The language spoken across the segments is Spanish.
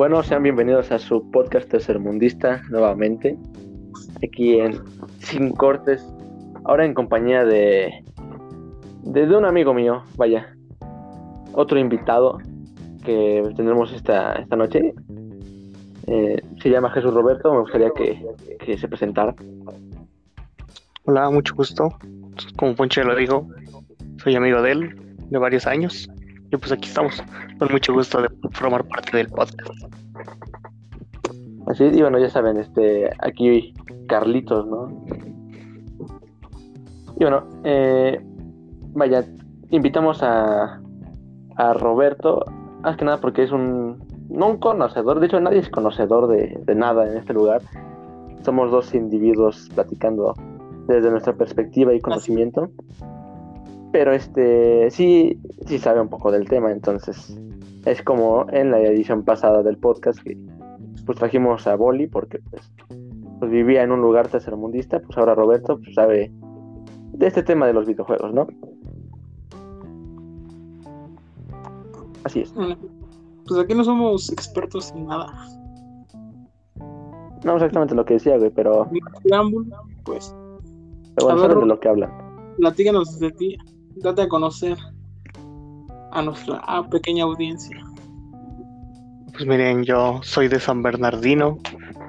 Bueno, sean bienvenidos a su podcast tercermundista nuevamente. Aquí en Sin Cortes. Ahora en compañía de, de, un amigo mío, vaya. Otro invitado que tendremos esta, esta noche. Eh, se llama Jesús Roberto. Me gustaría que, que se presentara. Hola, mucho gusto. Como Ponche lo dijo, soy amigo de él de varios años. Y pues aquí estamos, con mucho gusto de formar parte del podcast. Así, y bueno, ya saben, este, aquí Carlitos, ¿no? Y bueno, eh, vaya, invitamos a, a Roberto, más que nada porque es un, no un conocedor, de hecho nadie es conocedor de, de nada en este lugar. Somos dos individuos platicando desde nuestra perspectiva y conocimiento. Pero este sí, sí sabe un poco del tema, entonces es como en la edición pasada del podcast que pues trajimos a Boli porque pues, pues vivía en un lugar tercermundista, pues ahora Roberto pues, sabe de este tema de los videojuegos, ¿no? Así es. Mm, pues aquí no somos expertos en nada. No exactamente lo que decía, güey, pero. pues. Pero bueno, de lo que hablan. Platícanos de ti date a conocer a nuestra pequeña audiencia. Pues miren, yo soy de San Bernardino,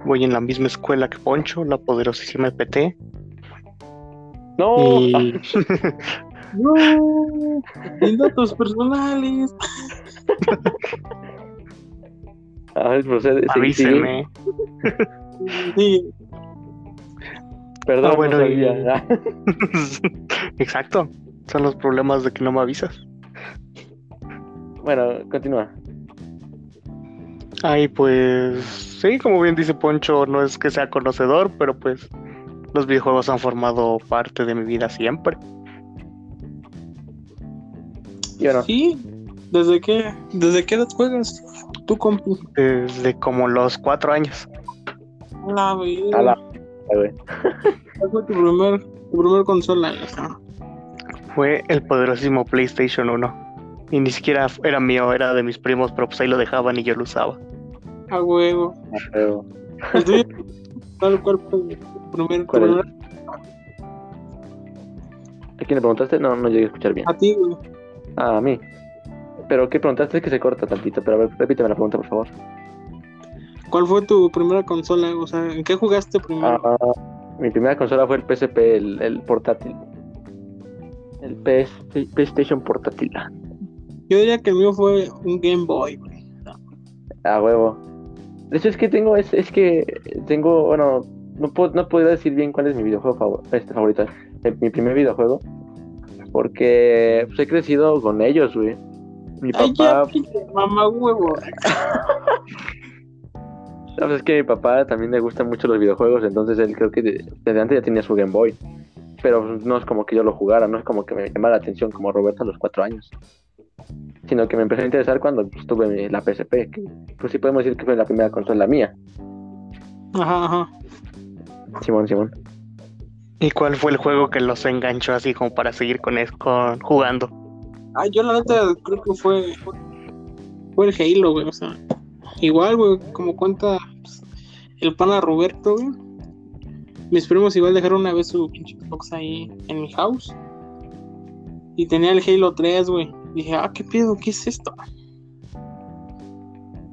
voy en la misma escuela que Poncho, la poderosísima EPT. No, no, sin datos personales. A ver, procede. Avísenme. Sí. Perdón, ah, bueno, no sabía. Exacto. Son los problemas de que no me avisas. Bueno, continúa. Ay, pues sí, como bien dice Poncho, no es que sea conocedor, pero pues los videojuegos han formado parte de mi vida siempre. ¿Y Sí, ¿desde qué, desde qué edad juegas tú, compu? Desde como los cuatro años. La vida. ¿Cuál fue tu primer, tu primer consola? Fue el poderosísimo PlayStation 1. Y ni siquiera era mío, era de mis primos, pero pues ahí lo dejaban y yo lo usaba. A huevo. A huevo. ¿Cuál, cuál fue el primer, ¿Cuál ¿A quién le preguntaste? No, no llegué a escuchar bien. A ti, güey. Ah, a mí. Pero ¿qué preguntaste? Es que se corta tantito, pero a ver, repíteme la pregunta, por favor. ¿Cuál fue tu primera consola? O sea, ¿en qué jugaste primero? Ah, mi primera consola fue el PSP, el, el portátil. El PS, PlayStation portátil. Yo diría que el mío fue un Game Boy, güey. A huevo. De hecho, es que tengo, es, es que tengo, bueno, no puedo, no puedo decir bien cuál es mi videojuego favorito, este favorito, mi primer videojuego, porque pues, he crecido con ellos, güey. Mi papá. Ay, mamá huevo. Sabes es que a mi papá también le gustan mucho los videojuegos, entonces él creo que desde antes ya tenía su Game Boy pero no es como que yo lo jugara, no es como que me llamara la atención como Roberto a los cuatro años, sino que me empezó a interesar cuando pues, tuve la PSP, que pues sí podemos decir que fue la primera consola mía. Ajá, ajá. Simón, Simón. ¿Y cuál fue el juego que los enganchó así como para seguir con, eso, con jugando? Ah, yo la neta creo que fue fue el Halo, güey, o sea, igual, güey, como cuenta pues, el pana Roberto, güey mis primos igual dejaron una vez su pinche Xbox ahí en mi house. Y tenía el Halo 3, güey. Dije, ah, qué pedo, ¿qué es esto?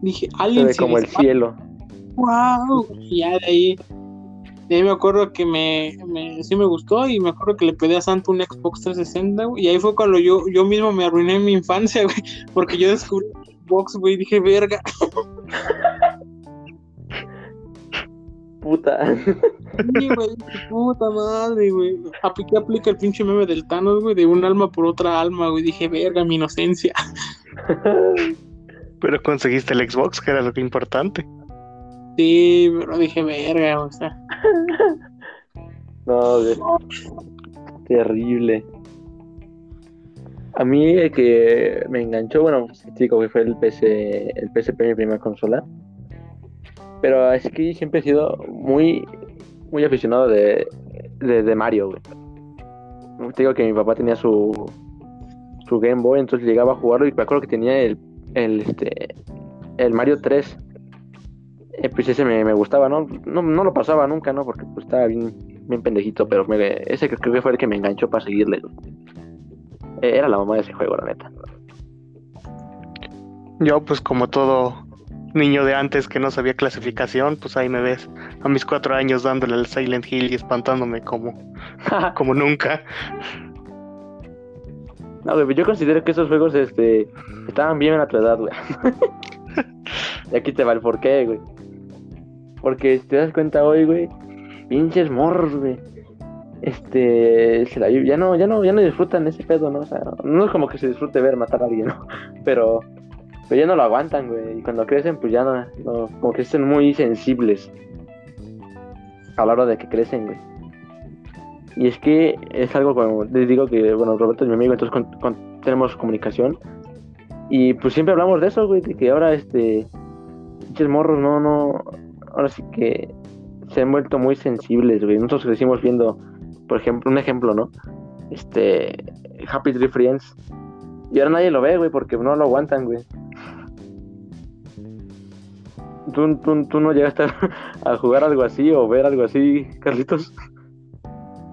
Dije, alguien se ve como el cielo. ¡Wow! Y ya de ahí, de ahí me acuerdo que me, me, sí me gustó y me acuerdo que le pedí a Santa un Xbox 360, güey. Y ahí fue cuando yo, yo mismo me arruiné mi infancia, güey. Porque yo descubrí Xbox, güey, y dije, verga. puta. Sí, güey, puta madre, güey. ¿Qué aplica el pinche meme del Thanos, güey? De un alma por otra alma, güey. Dije, verga, mi inocencia. Pero conseguiste el Xbox, que era lo que importante. Sí, pero dije, verga, o sea. No, güey. Terrible. A mí el que me enganchó, bueno, chico, que fue el PC, el PSP, mi primera consola. Pero es que siempre he sido muy, muy aficionado de, de, Mario. Te digo que mi papá tenía su, su Game Boy, entonces llegaba a jugarlo y me acuerdo que tenía el, el, este, el Mario 3. eh, pues ese me, gustaba, ¿no? ¿no? No lo pasaba nunca, ¿no? Porque pues estaba bien, bien pendejito, pero me, ese creo que fue el que me enganchó para seguirle. Eh, Era la mamá de ese juego, la neta. Yo, pues como todo niño de antes que no sabía clasificación, pues ahí me ves a mis cuatro años dándole al Silent Hill y espantándome como, como nunca. No, güey, yo considero que esos juegos este, estaban bien a tu edad, güey. y aquí te va el porqué, güey. Porque si te das cuenta hoy, güey, pinches morros, güey. Este, se la- ya no, ya no, ya no disfrutan ese pedo, ¿no? O sea, no es como que se disfrute ver matar a alguien, ¿no? Pero, pero ya no lo aguantan, güey. Y cuando crecen, pues ya no, no como que son muy sensibles a la hora de que crecen, güey. Y es que es algo como, les digo que, bueno, Roberto es mi amigo, entonces con- tenemos comunicación. Y pues siempre hablamos de eso, güey, de que ahora, este, pinches morros, no, no, ahora sí que se han vuelto muy sensibles, güey. Nosotros crecimos viendo, por ejemplo, un ejemplo, ¿no? Este, Happy Tree Friends. Y ahora nadie lo ve, güey, porque no lo aguantan, güey. ¿Tú, tú, tú no llegaste a, a jugar algo así o ver algo así, Carlitos?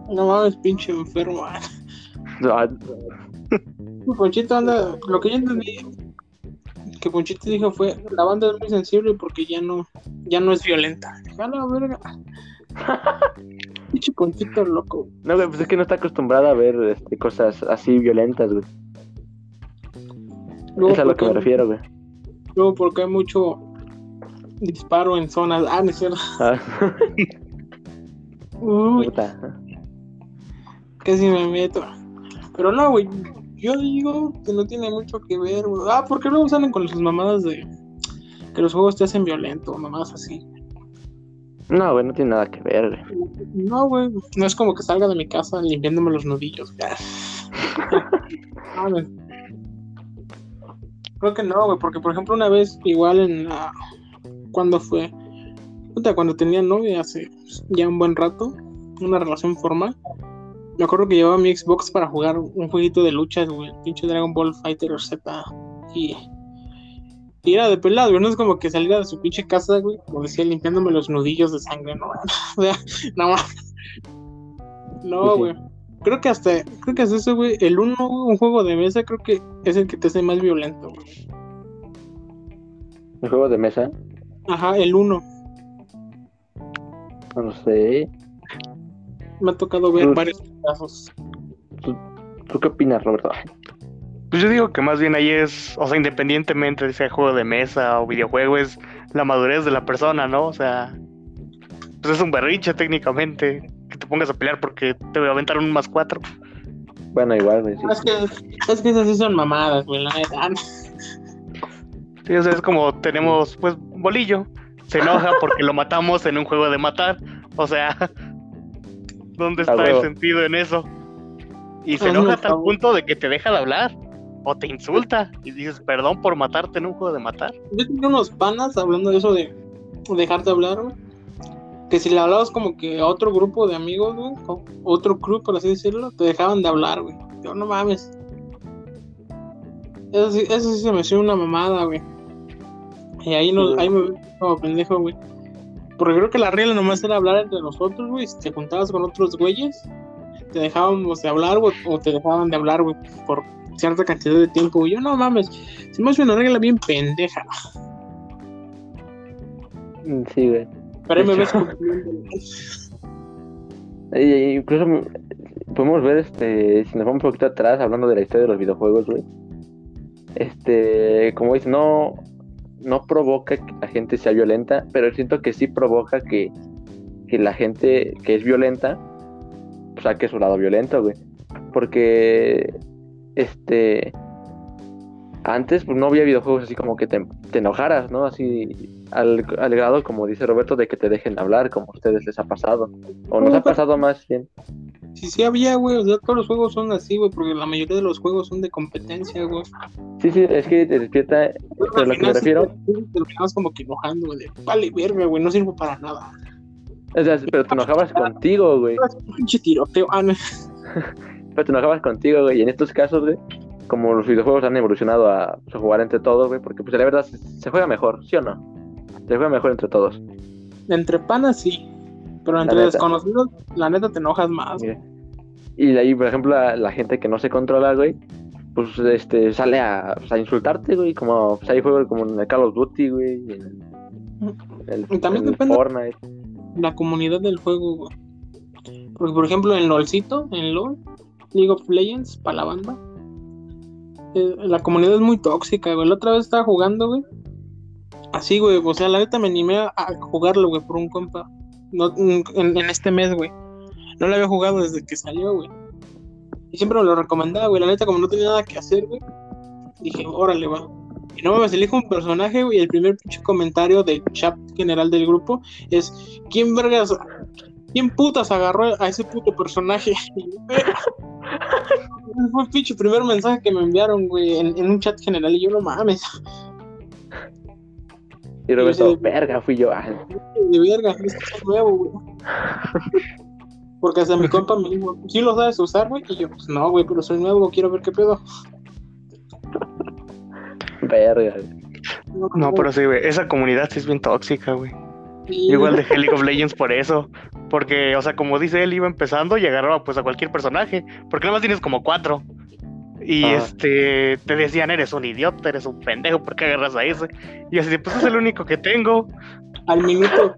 No mames, pinche enfermo. Ah, Ponchito anda, lo que yo entendí que Ponchito dijo fue la banda es muy sensible porque ya no, ya no es violenta. "A la verga. Pinche Ponchito loco. No, güey, pues es que no está acostumbrada a ver este, cosas así violentas, güey. Luego es a lo que me refiero, güey. Luego porque hay mucho disparo en zonas. Ah, no es cierto. Ah, Uy, puta. casi me meto. Pero no, güey. Yo digo que no tiene mucho que ver, güey. Ah, porque luego salen con sus mamadas de que los juegos te hacen violento, mamadas así. No, güey, no tiene nada que ver, güey. No, güey. No es como que salga de mi casa limpiándome los nudillos. Ah. Creo que no, güey, porque por ejemplo una vez igual en la... ¿Cuándo fue? Cuando tenía novia hace ya un buen rato, una relación formal. Me acuerdo que llevaba mi Xbox para jugar un jueguito de luchas, güey, el pinche Dragon Ball Fighter Z. Y, y era de pelado, güey, no es como que salga de su pinche casa, güey, como decía, limpiándome los nudillos de sangre, no, o sea, no, mames. no, güey. Creo que hasta, creo que hasta eso, güey, el uno, un juego de mesa, creo que es el que te hace más violento, güey. ¿El juego de mesa? Ajá, el uno. No lo sé. Me ha tocado ver Pues- varios casos. ¿Tú qué opinas, Roberto? Pues yo digo que más bien ahí es, o sea, independientemente de sea juego de mesa o videojuego, es la madurez de la persona, ¿no? O sea, pues es un berrinche técnicamente que te pongas a pelear porque te voy a aventar un más cuatro. Bueno, igual, güey. sí. Es que, es que esas sí son mamadas, güey, la neta. Sí, o sea, es como tenemos, pues, bolillo. Se enoja porque lo matamos en un juego de matar. O sea, ¿dónde está el sentido en eso? Y se enoja a el punto de que te deja de hablar. O te insulta y dices perdón por matarte en un juego de matar. Yo tenía unos panas hablando de eso de dejarte hablar, güey. Que si le hablabas como que a otro grupo de amigos, güey, o otro crew, por así decirlo, te dejaban de hablar, güey. Yo, no mames. Eso sí, eso sí se me hacía una mamada, güey. Y ahí, no, Sí. ahí me vi como pendejo, güey. Porque creo que la regla nomás era hablar entre nosotros, güey. Si te juntabas con otros güeyes, te dejábamos de hablar, güey, o te dejaban de hablar, güey, por cierta cantidad de tiempo, güey. Yo, no mames. Se me hace una regla bien pendeja. Mm, Sí, güey. Pero ahí me ves y incluso podemos ver, este, si nos vamos un poquito atrás, hablando de la historia de los videojuegos, güey. Este, como dice, no, no provoca que la gente sea violenta, pero siento que sí provoca que, que la gente que es violenta saque su lado violento, güey. Porque, este, antes pues, no había videojuegos así como que te, te enojaras, ¿no? Así al, al grado, como dice Roberto, de que te dejen hablar, como a ustedes les ha pasado. O nos ha pasado más bien. Sí, sí había, güey. O sea, todos los juegos son así, güey, porque la mayoría de los juegos son de competencia, güey. Sí, sí, es que te despierta, pero a lo que me refiero, terminabas como que enojando, güey. Vale, verga, güey, no sirvo para nada. o sea, pero te enojabas contigo, güey. Pinche tiroteo. Ah. Pero te enojabas contigo, güey. Y en estos casos, güey, como los videojuegos han evolucionado a, pues, a jugar entre todos, güey, porque pues la verdad se, se juega mejor, ¿sí o no? Se juega mejor entre todos. Entre panas sí. Pero entre neta. desconocidos, la neta te enojas más. Mira. Y de ahí, por ejemplo, la, la gente que no se controla, güey, pues este sale a, pues, a insultarte, güey, como pues, hay juegos como en el Call of Duty, güey, y en el, Y también en depende- Fortnite. La comunidad del juego, güey. Porque, por ejemplo, en LOLcito, en LOL, League of Legends, para la banda, eh, la comunidad es muy tóxica, güey. La otra vez estaba jugando, güey. Así, güey. O sea, la neta me animé a, jugarlo, güey, por un compa. No, en, en este mes, güey. No lo había jugado desde que salió, güey. Y siempre me lo recomendaba, güey. La neta, como no tenía nada que hacer, güey. Dije, órale, va. Y no me elijo un personaje, güey. El primer pinche comentario del chat general del grupo es: ¿Quién vergas? ¿Quién putas agarró a ese puto personaje? Fue el pinche primer mensaje que me enviaron, güey, en un chat general. Y yo, no mames, Y Roberto, sí. verga, fui yo. Ah, de verga, es que es nuevo, güey. Porque hasta mi compa me dijo, ¿sí lo sabes usar, güey? Y yo, pues no, güey, pero soy nuevo, quiero ver qué pedo. verga. güey. No, pero sí, güey. Esa comunidad sí es bien tóxica, güey. Sí, Igual de League of Legends por eso. Porque, o sea, como dice él, iba empezando y agarraba pues a cualquier personaje. Porque nada más tienes como cuatro. Y Ah. este, te decían, eres un idiota, eres un pendejo, ¿por qué agarras a ese? Y así, pues es el único que tengo. al minuto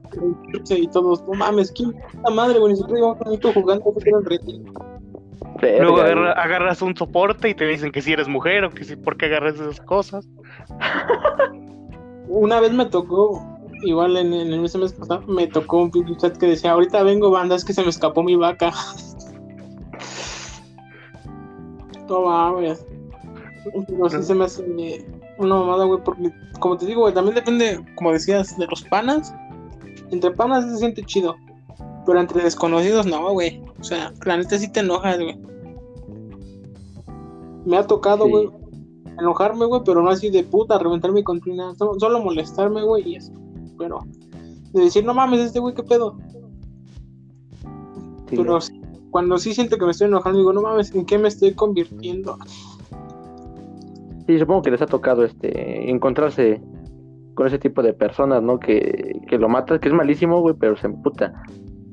15 y todos, no mames, ¿quién puta madre, güey? Siquiera llevamos un minuto jugando. Verga, Luego agarra- agarras un soporte y te dicen que si eres mujer o que si, ¿por qué agarras esas cosas? Una vez me tocó, igual en, en el mes mes pasado, me tocó un pinche chat que decía, ahorita vengo, banda, es que se me escapó mi vaca. No mames. Pero sí se me hace una mamada, güey, porque, como te digo, güey, también depende, como decías, de los panas. Entre panas se siente chido, pero entre desconocidos no, güey. O sea, la neta sí te enojas, güey. Me ha tocado, Sí. güey, enojarme, güey, pero no así de puta, reventarme contra nada. Solo, solo molestarme, güey, y eso. Pero de decir, no mames, este güey, qué pedo. Sí, pero sí, cuando sí siento que me estoy enojando, digo, no mames, ¿en qué me estoy convirtiendo? Sí, supongo que les ha tocado este encontrarse con ese tipo de personas, ¿no? Que, que lo matas, que es malísimo, güey, pero se emputa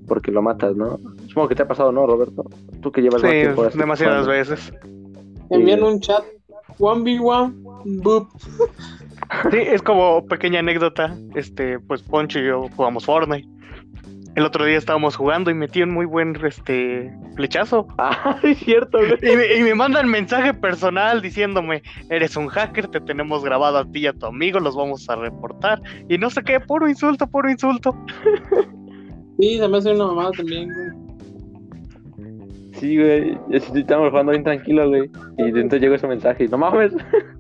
porque lo matas, ¿no? Supongo que te ha pasado, ¿no, Roberto? Tú que llevas Sí, más tiempo así demasiadas veces. Envían un chat, 1v1, boop. Sí, es como pequeña anécdota. Este, pues Poncho y yo jugamos Fortnite. El otro día estábamos jugando y metí un muy buen este flechazo. Ah, es cierto, güey. Y me, y me mandan mensaje personal diciéndome, eres un hacker, te tenemos grabado a ti y a tu amigo, los vamos a reportar. Y no sé qué, puro insulto, puro insulto. Sí, se me hace una mamada también, güey. Sí, güey. Estamos jugando bien tranquilo, güey. Y entonces llegó ese mensaje. y, No mames.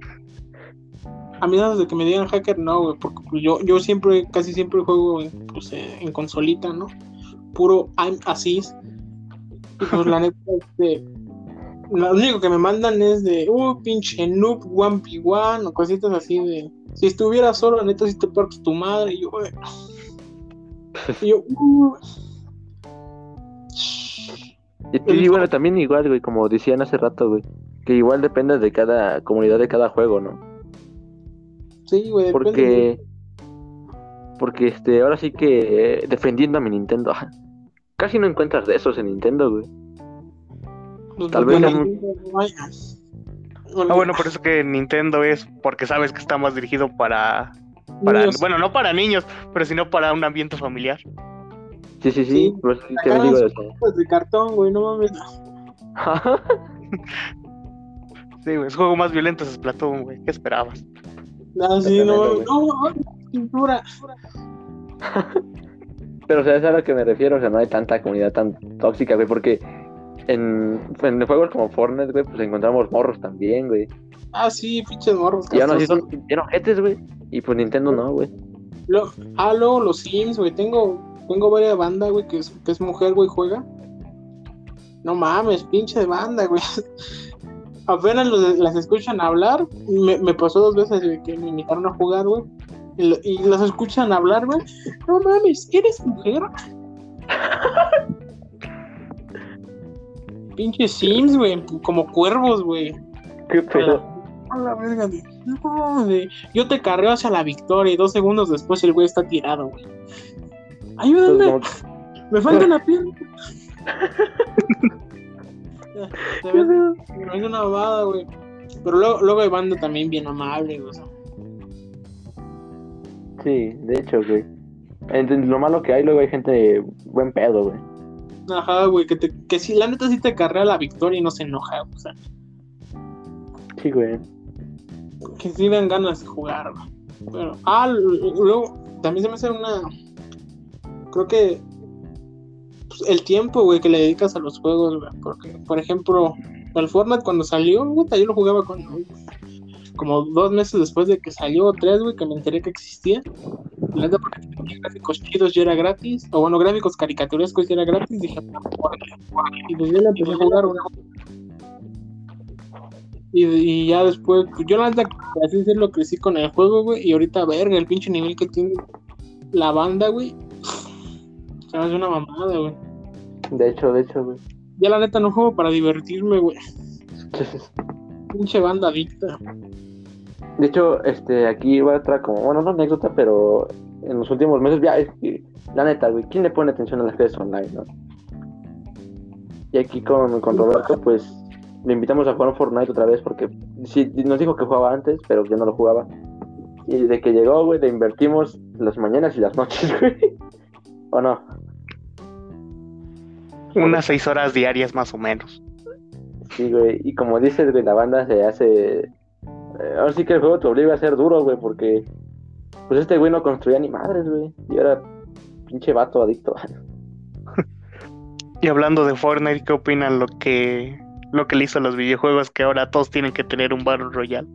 A mí nada de que me digan hacker, no, güey, porque yo, yo siempre, casi siempre juego en, pues, eh, en consolita, ¿no? Puro I'm. Y pues la neta, este, lo único que me mandan es de, uh, pinche noob, 1v1, o cositas así de, si estuviera solo, la neta, si te partes tu madre, y yo, güey. Y yo, uh. Y, y bueno, también igual, güey, como decían hace rato, güey. Que igual depende de cada comunidad, de cada juego, ¿no? Sí, güey, depende, Porque. Porque este, ahora sí que eh, defendiendo a mi Nintendo. Casi no encuentras de esos en Nintendo, güey. pues, tal vez. Ah, bueno, por eso que Nintendo es porque sabes que está más dirigido para, para bueno, no para niños, pero sino para un ambiente familiar. Sí, sí, sí. Sí, pues, te digo de cartón, güey, no mames. Sí, güey, es juego más violento es Splatoon, güey. ¿Qué esperabas? Ah, sí, no, no, no, cintura. Pero, o sea, es a lo que me refiero. O sea, no hay tanta comunidad tan tóxica, güey. Porque en, en juegos como Fortnite, güey, pues encontramos morros también, güey. Ah, sí, pinches morros. Y aún así castrosos. son bien ojetes, güey. Y pues Nintendo no, güey. Lo- ah, luego los Sims, güey. Tengo, tengo varias bandas, güey, que es, que es mujer, güey, juega. No mames, pinche banda, güey. Apenas los- las escuchan hablar. Me, me pasó dos veces que me invitaron a jugar, güey. Y, lo- y las escuchan hablar, güey. No mames, ¿eres mujer? Pinche Sims, güey. Como cuervos, güey. Qué pedo. a la verga, de, no, de, yo te carreo hacia la victoria y dos segundos después el güey está tirado, güey. Ayúdame, Pues, me falta una pierna. Se Es una babada, güey. Pero luego, luego hay banda también bien amable, güey. Sí, de hecho, güey. Lo malo que hay, luego hay gente buen pedo, güey. Ajá, güey, que, te, que sí, la neta sí te carrea la victoria y no se enoja, o sea, Sí, güey. que sí dan ganas de jugar, güey. Pero, ah, luego también se me hace una. Creo que pues, el tiempo, güey, que le dedicas a los juegos, güey. Porque, por ejemplo, el Fortnite cuando salió, puta, yo lo jugaba con. Como dos meses después de que salió, tres, güey, que me enteré que existía. La neta, porque tenía gráficos chidos y era gratis. O bueno, gráficos caricaturescos y era gratis. Dije, y pues yo la empecé a jugar, güey. Y, y ya después, pues, yo la neta, así decirlo, crecí con el juego, güey. Y ahorita, verga, el pinche nivel que tiene la banda, güey. Se me hace una mamada, güey. De hecho, de hecho, güey. Ya la neta no juego para divertirme, güey. Pinche banda adicta. De hecho, este, aquí va otra como, bueno, no anécdota, pero en los últimos meses, ya, es que, la neta, güey, ¿quién le pone atención a las redes online, no? Y aquí con, con Roberto, pues, le invitamos a jugar Fortnite otra vez porque sí, nos dijo que jugaba antes, pero yo no lo jugaba. Y de que llegó, güey, le invertimos las mañanas y las noches, güey. ¿O no? Unas seis horas diarias más o menos. Sí, güey. Y como dices, güey, la banda se hace. eh, ahora sí que el juego te obliga a ser duro, güey, porque. Pues este güey no construía ni madres, güey. Y era pinche vato adicto. Y hablando de Fortnite, ¿qué opinan lo que lo que le hizo a los videojuegos que ahora todos tienen que tener un Battle Royale?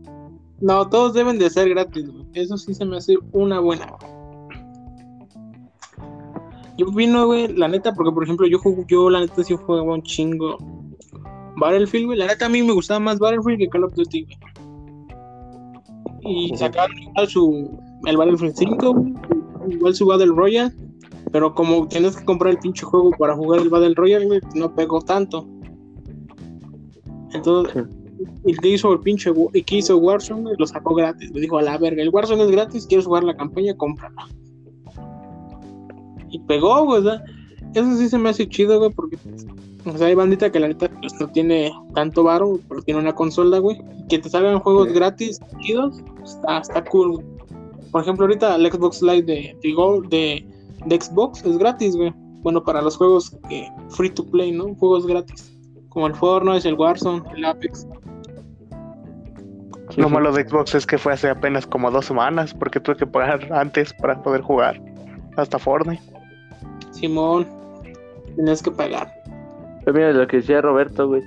No, todos deben de ser gratis, güey. Eso sí se me hace una buena. Yo opino, güey, la neta, porque por ejemplo, yo jugo, yo la neta sí jugaba un chingo Battlefield, güey. La neta a mí me gustaba más Battlefield que Call of Duty, güey. Y sacaron igual su el Battlefield 5, güey, igual su Battle Royale, pero como tienes que comprar el pinche juego para jugar el Battle Royale, güey, no pegó tanto. Entonces, y que hizo el pinche y que hizo Warzone, güey, lo sacó gratis. Me dijo a la verga, el Warzone es gratis, quieres jugar la campaña, cómprala. Y pegó, güey, eso sí se me hace chido, güey, porque o sea, hay bandita que la neta pues, no tiene tanto varo, pero tiene una consola, güey. Que te salgan juegos Sí. gratis, chidos, está, está cool, güey. Por ejemplo, ahorita el Xbox Live de, de, de, de Xbox es gratis, güey. Bueno, para los juegos que free to play, ¿no? Juegos gratis. Como el Fortnite, el Warzone, el Apex. Lo sí. malo de Xbox es que fue hace apenas como dos semanas porque tuve que pagar antes para poder jugar hasta Fortnite. Simón, tenías que pagar. Pero mira, lo que decía Roberto, güey.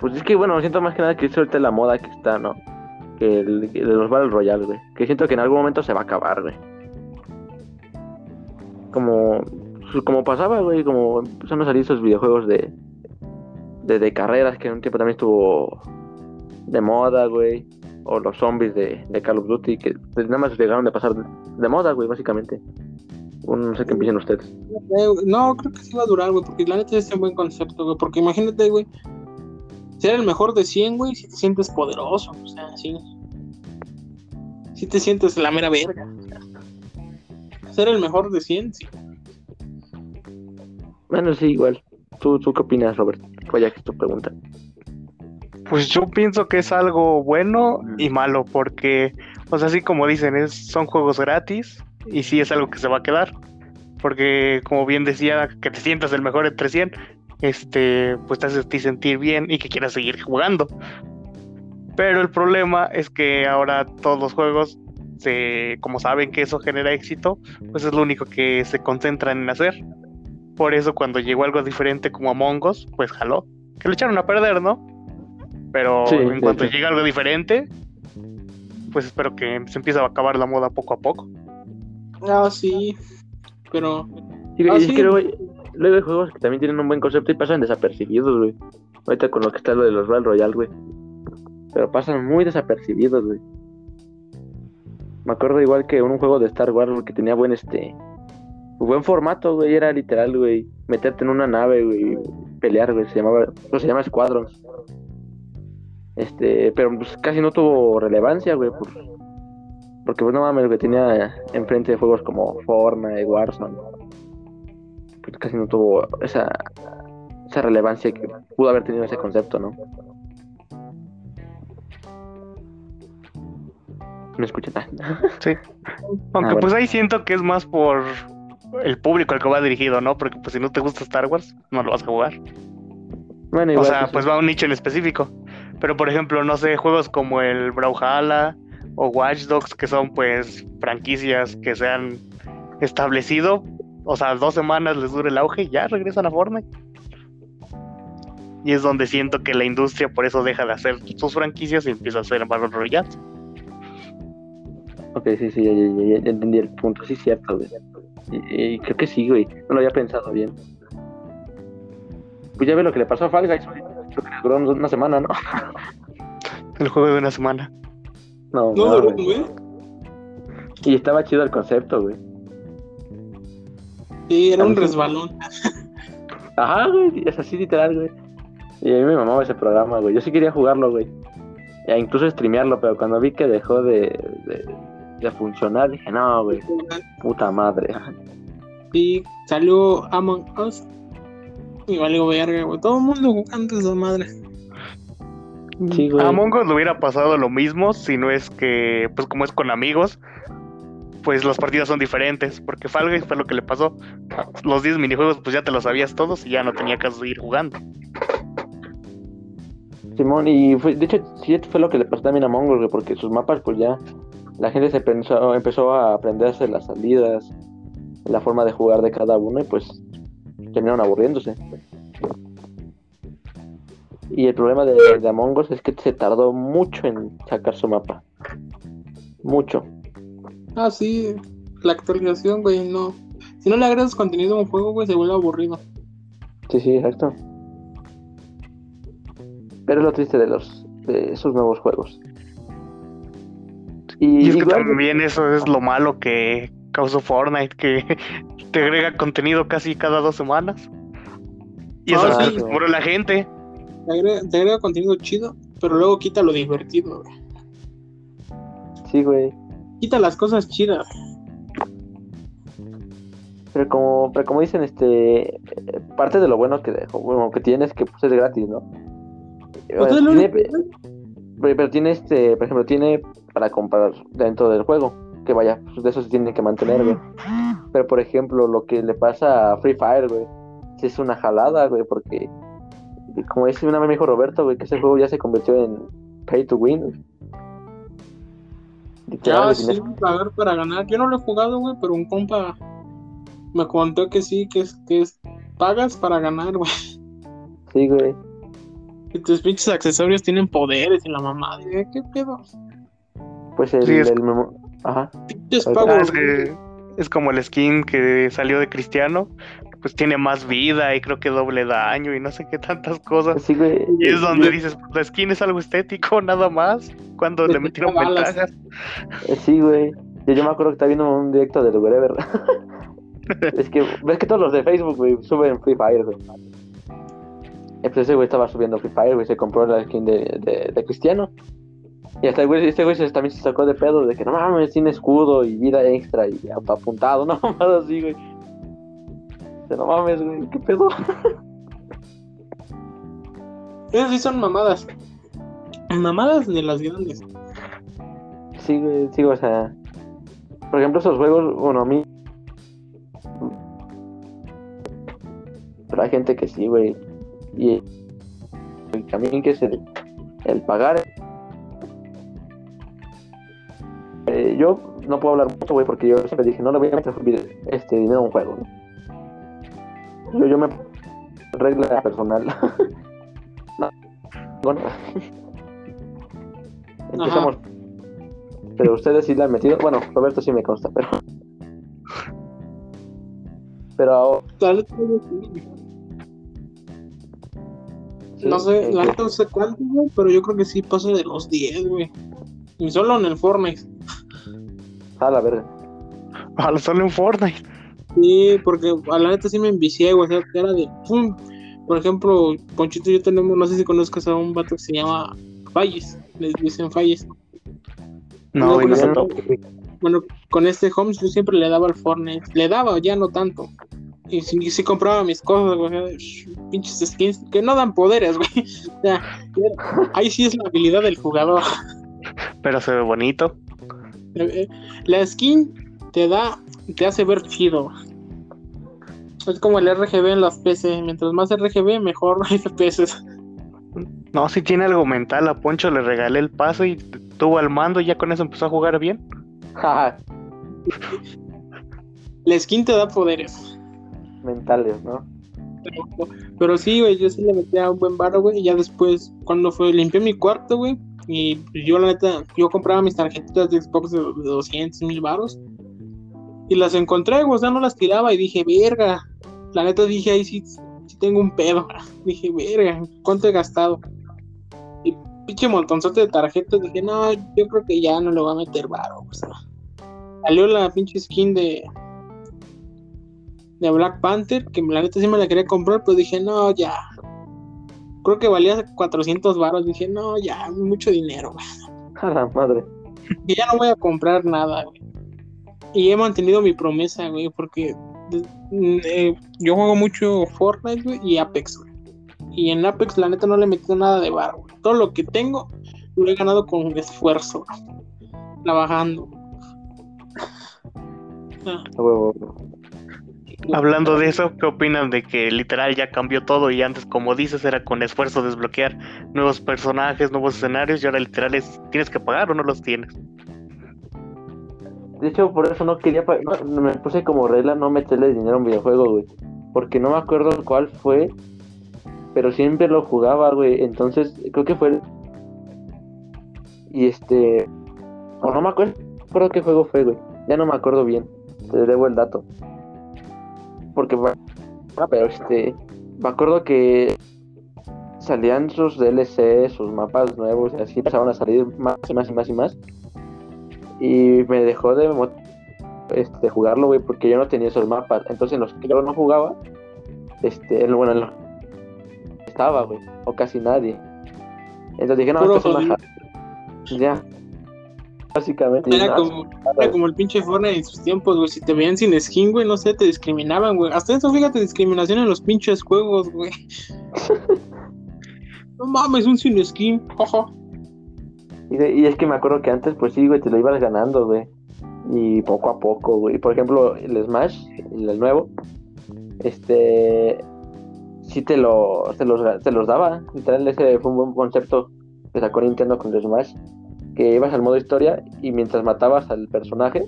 Pues es que, bueno, siento más que nada que es la moda que está, ¿no? Que el, de los Battle Royale, güey. Que siento que en algún momento se va a acabar, güey. Como, pues, como pasaba, güey, como empezaron a salir esos videojuegos de, de, carreras que en un tiempo también estuvo de moda, güey. O los zombies de, de Call of Duty, que nada más llegaron de pasar de moda, güey, básicamente. Un- no sé qué piensan ustedes. Eh, No, creo que sí va a durar, güey, porque la neta es un buen concepto, güey. Porque imagínate, güey, ser el mejor de 100, güey, si te sientes poderoso, o sea, sí. Si te sientes la mera verga. o sea. Ser el mejor de 100, sí. Bueno, sí, igual. ¿Tú, tú qué opinas, Robert? Vaya que es tu pregunta. Pues yo pienso que es algo bueno y malo porque, o sea, así como dicen, es, son juegos gratis y sí es algo que se va a quedar. Porque como bien decía, que te sientas el mejor entre 100, este, pues te hace a ti sentir bien y que quieras seguir jugando. Pero el problema es que ahora todos los juegos, se, como saben que eso genera éxito, pues es lo único que se concentran en hacer. Por eso cuando llegó algo diferente como Among Us, pues jaló. Que lo echaron a perder, ¿no? Pero Sí, en cuanto hecho. llegue algo diferente, pues espero que se empiece a acabar la moda poco a poco. Ah, sí. Pero, Sí, Ah, es sí. que luego, hay- luego hay juegos que también tienen un buen concepto y pasan desapercibidos, güey. Ahorita con lo que está lo de los Battle Royale, güey. Pero pasan muy desapercibidos, güey. Me acuerdo igual que un juego de Star Wars que tenía buen este buen formato, güey, era literal, güey, meterte en una nave, güey, pelear, güey, se llamaba, no se llama Squadrons. Este, pero pues casi no tuvo relevancia, güey, por- porque pues no mames, que tenía enfrente de juegos como Fortnite, Warzone. Pues casi no tuvo esa, esa relevancia que pudo haber tenido ese concepto, ¿no? ¿Me escuchan? Ah, Sí. Aunque bueno. pues ahí siento que es más por el público al que va dirigido, ¿no? Porque pues si no te gusta Star Wars, no lo vas a jugar. Bueno, O igual. sea, sí, pues sí. va a un nicho en específico. Pero por ejemplo, no sé, juegos como el Brawlhalla o Watch Dogs, que son pues franquicias que se han establecido, o sea, dos semanas les dura el auge y ya regresan a Fortnite. Y es donde siento que la industria por eso deja de hacer sus franquicias y empieza a hacer Battle Royale. Ok, sí, sí, ya, ya- ya- ya entendí el punto. Sí, cierto, güey. Y, y creo que sí, güey. No lo había pensado bien. Pues ya ves lo que le pasó a Fall Guys, güey. Creo que le duró una semana, ¿no? El juego de una semana. No, güey. Y estaba chido el concepto, güey. Sí, era un sí. resbalón. Ajá, güey. Es así literal, güey. Y a mí me mamaba ese programa, güey. Yo sí quería jugarlo, güey. E incluso streamearlo, pero cuando vi que dejó de, de, de funcionar, dije, no, güey. Puta madre. Y salió Among Us. Y valió verga, güey. Todo el mundo jugando esa madre. Sí, güey. A Among Us le hubiera pasado lo mismo si no es que, pues como es con amigos, pues las partidas son diferentes, porque Fall Guys fue lo que le pasó. Los 10 minijuegos pues ya te los sabías todos y ya no tenía caso de ir jugando. Simón, y fue, de hecho, sí fue lo que le pasó también a Mongol, güey, porque sus mapas, pues ya, la gente se pensó, empezó a aprenderse las salidas, la forma de jugar de cada uno, y pues terminaron aburriéndose. Y el problema de, de Among Us es que se tardó mucho en sacar su mapa. Mucho. Ah, sí. La actualización, güey, no. Si no le agregas contenido a un juego, güey, se vuelve aburrido. Sí, sí, exacto. Pero es lo triste de los de esos nuevos juegos. Y, Y es que también eso es lo malo que causó Fortnite, que te agrega contenido casi cada dos semanas. Y eso Ah, es sí. por la gente. Te agrega, te agrega contenido chido, pero luego quita lo divertido, güey. Sí, güey. Quita las cosas chidas. Pero como, pero como dicen, este, eh, parte de lo bueno que, bueno, que tiene es que pues, es gratis, ¿no? Tiene- pero, pero tiene este, por ejemplo, tiene para comprar dentro del juego, que vaya, pues, de eso se tiene que mantener, güey. Pero por ejemplo, lo que le pasa a Free Fire, güey, es una jalada, güey, porque como dice una vez me dijo Roberto, güey, que ese juego ya se convirtió en pay to win. güey. Ya, güey, sí, tienes- pagar para ganar. Yo no lo he jugado, güey, pero un compa me contó que sí, que es, que es pagas para ganar, güey. sí, güey. Y tus pinches accesorios tienen poderes y la mamá. Dije, ¿qué pedo? Pues el, Sí, es- el memo- Ajá. Pinches Ah, Ah, pagos. es que es como el skin que salió de Cristiano, pues tiene más vida y creo que doble daño y no sé qué tantas cosas. Sí, güey. Y es donde Yo- dices, la skin es algo estético, nada más. Cuando Le le metieron ventajas. Eh, Sí, güey. Yo, yo me acuerdo que estaba viendo un directo del Wherever. es que, ves que todos los de Facebook, güey, suben Free Fire, güey. Entonces ese güey estaba subiendo Free Fire, güey, se compró la skin de, de, de Cristiano. Y hasta el güey, este güey se- también se sacó de pedo de que no mames, tiene escudo y vida extra y apuntado, no mames así, güey. Dice, No mames, güey, qué pedo. Esas sí son mamadas. Mamadas de las grandes. Sí, güey, sí, o sea. Por ejemplo, esos juegos, bueno, a mí. Pero hay gente que sí, güey. Y, y también que es el, el pagar. Eh, yo no puedo hablar mucho, güey, porque yo siempre dije, no le voy a meter este dinero a un juego, ¿no? Yo, yo me. Regla personal. no, bueno. Empezamos. Pero ustedes sí le han metido. Bueno, Roberto sí me consta, pero. Pero ahora. La sí. No sé, eh, la neta no sé cuánto, güey, pero yo creo que sí pasa de los 10, güey. Y solo en el Fortnite. A la verga. Ojalá solo en Fortnite. Sí, porque a la neta sí me envicié, güey. O sea, era de pum. Por ejemplo, Ponchito y yo tenemos, no sé si conozcas a un vato que se llama falles, les dicen falles. No, No. Bueno, con este Holmes yo siempre le daba al Fortnite. Le daba, ya no tanto. Y si, si compraba mis cosas, güey, pinches skins que no dan poderes, güey. O sea, ahí sí es la habilidad del jugador. Pero se ve bonito. Eh, La skin te da, te hace ver chido. Es como el RGB en las PC. Mientras más RGB, mejor FPS. No, si tiene algo mental, a Poncho le regalé el pase y tuvo al mando y ya con eso empezó a jugar bien. Jaja, La skin te da poderes. mentales, ¿no? Pero, pero sí, güey, yo sí le metía un buen varo, güey. Y ya después, cuando fue, limpié mi cuarto, güey. Y yo, la neta, yo compraba mis tarjetitas de Xbox de, de 200 mil varos. Y las encontré, güey, o sea, no las tiraba. Y dije, verga. La neta dije, ahí sí, sí tengo un pedo. Dije, verga, ¿cuánto he gastado? Y pinche montonzote de tarjetas. Dije, no, yo creo que ya no le voy a meter varo. O sea, salió la pinche skin de, de Black Panther, que la neta sí me la quería comprar, pero dije, no, ya. Creo que valía 400 varos. Dije, no, ya, mucho dinero, güey. A la madre. Y ya no voy a comprar nada, güey. Y he mantenido mi promesa, güey, porque mm, eh, yo juego mucho Fortnite, güey, y Apex, güey. Y en Apex, la neta, no le he metido nada de varo, güey. Todo lo que tengo, lo he ganado con esfuerzo, güey. Trabajando. Ah, A huevo. Hablando de eso, ¿qué opinan de que literal ya cambió todo y antes, como dices, era con esfuerzo desbloquear nuevos personajes, nuevos escenarios y ahora literal es, tienes que pagar o no los tienes? De hecho, por eso no quería. no, me puse como regla no meterle dinero a un videojuego, güey. Porque no me acuerdo cuál fue. Pero siempre lo jugaba, güey. Entonces, creo que fue. el- Y este. O no me acuerdo, no acuerdo qué juego fue, güey. Ya no me acuerdo bien. Te debo el dato. Porque. Ah, pero este. Me acuerdo que. Salían sus DLC, sus mapas nuevos y así empezaron a salir más y más y más y más. Y me dejó de este, jugarlo, güey, porque yo no tenía esos mapas. Entonces, en los que yo no jugaba, este, en- bueno, en los estaba, güey, o casi nadie. Entonces dije, no, esto es una Ya. Básicamente. Era no, como, era como el pinche Fortnite en sus tiempos, güey. Si te veían sin skin, güey, no sé, te discriminaban, güey. Hasta eso, fíjate, discriminación en los pinches juegos, güey. no mames, un sin skin, jaja. Y, es que me acuerdo que antes, pues sí, güey, te lo ibas ganando, güey. Y poco a poco, güey. Por ejemplo, el Smash, el, nuevo, este. Sí te, lo, te, los, te los daba. Ese fue un buen concepto que sacó Nintendo con el Smash. Que ibas al modo historia y mientras matabas al personaje,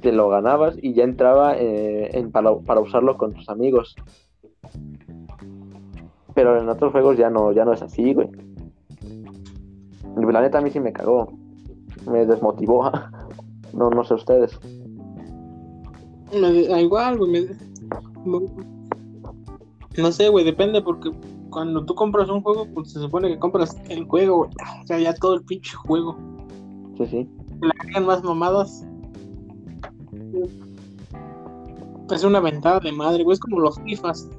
te lo ganabas y ya entraba eh, en, para, para usarlo con tus amigos. Pero en otros juegos ya no, ya no es así, güey. La neta a mí sí me cagó. Me desmotivó. No, no sé ustedes. Me igual, güey. me- No sé, güey, depende porque cuando tú compras un juego, pues se supone que compras el juego, güey. O sea, ya todo el pinche juego. Sí, sí. Le agregan más mamadas. Es una ventada de madre, güey. Es como los FIFAs.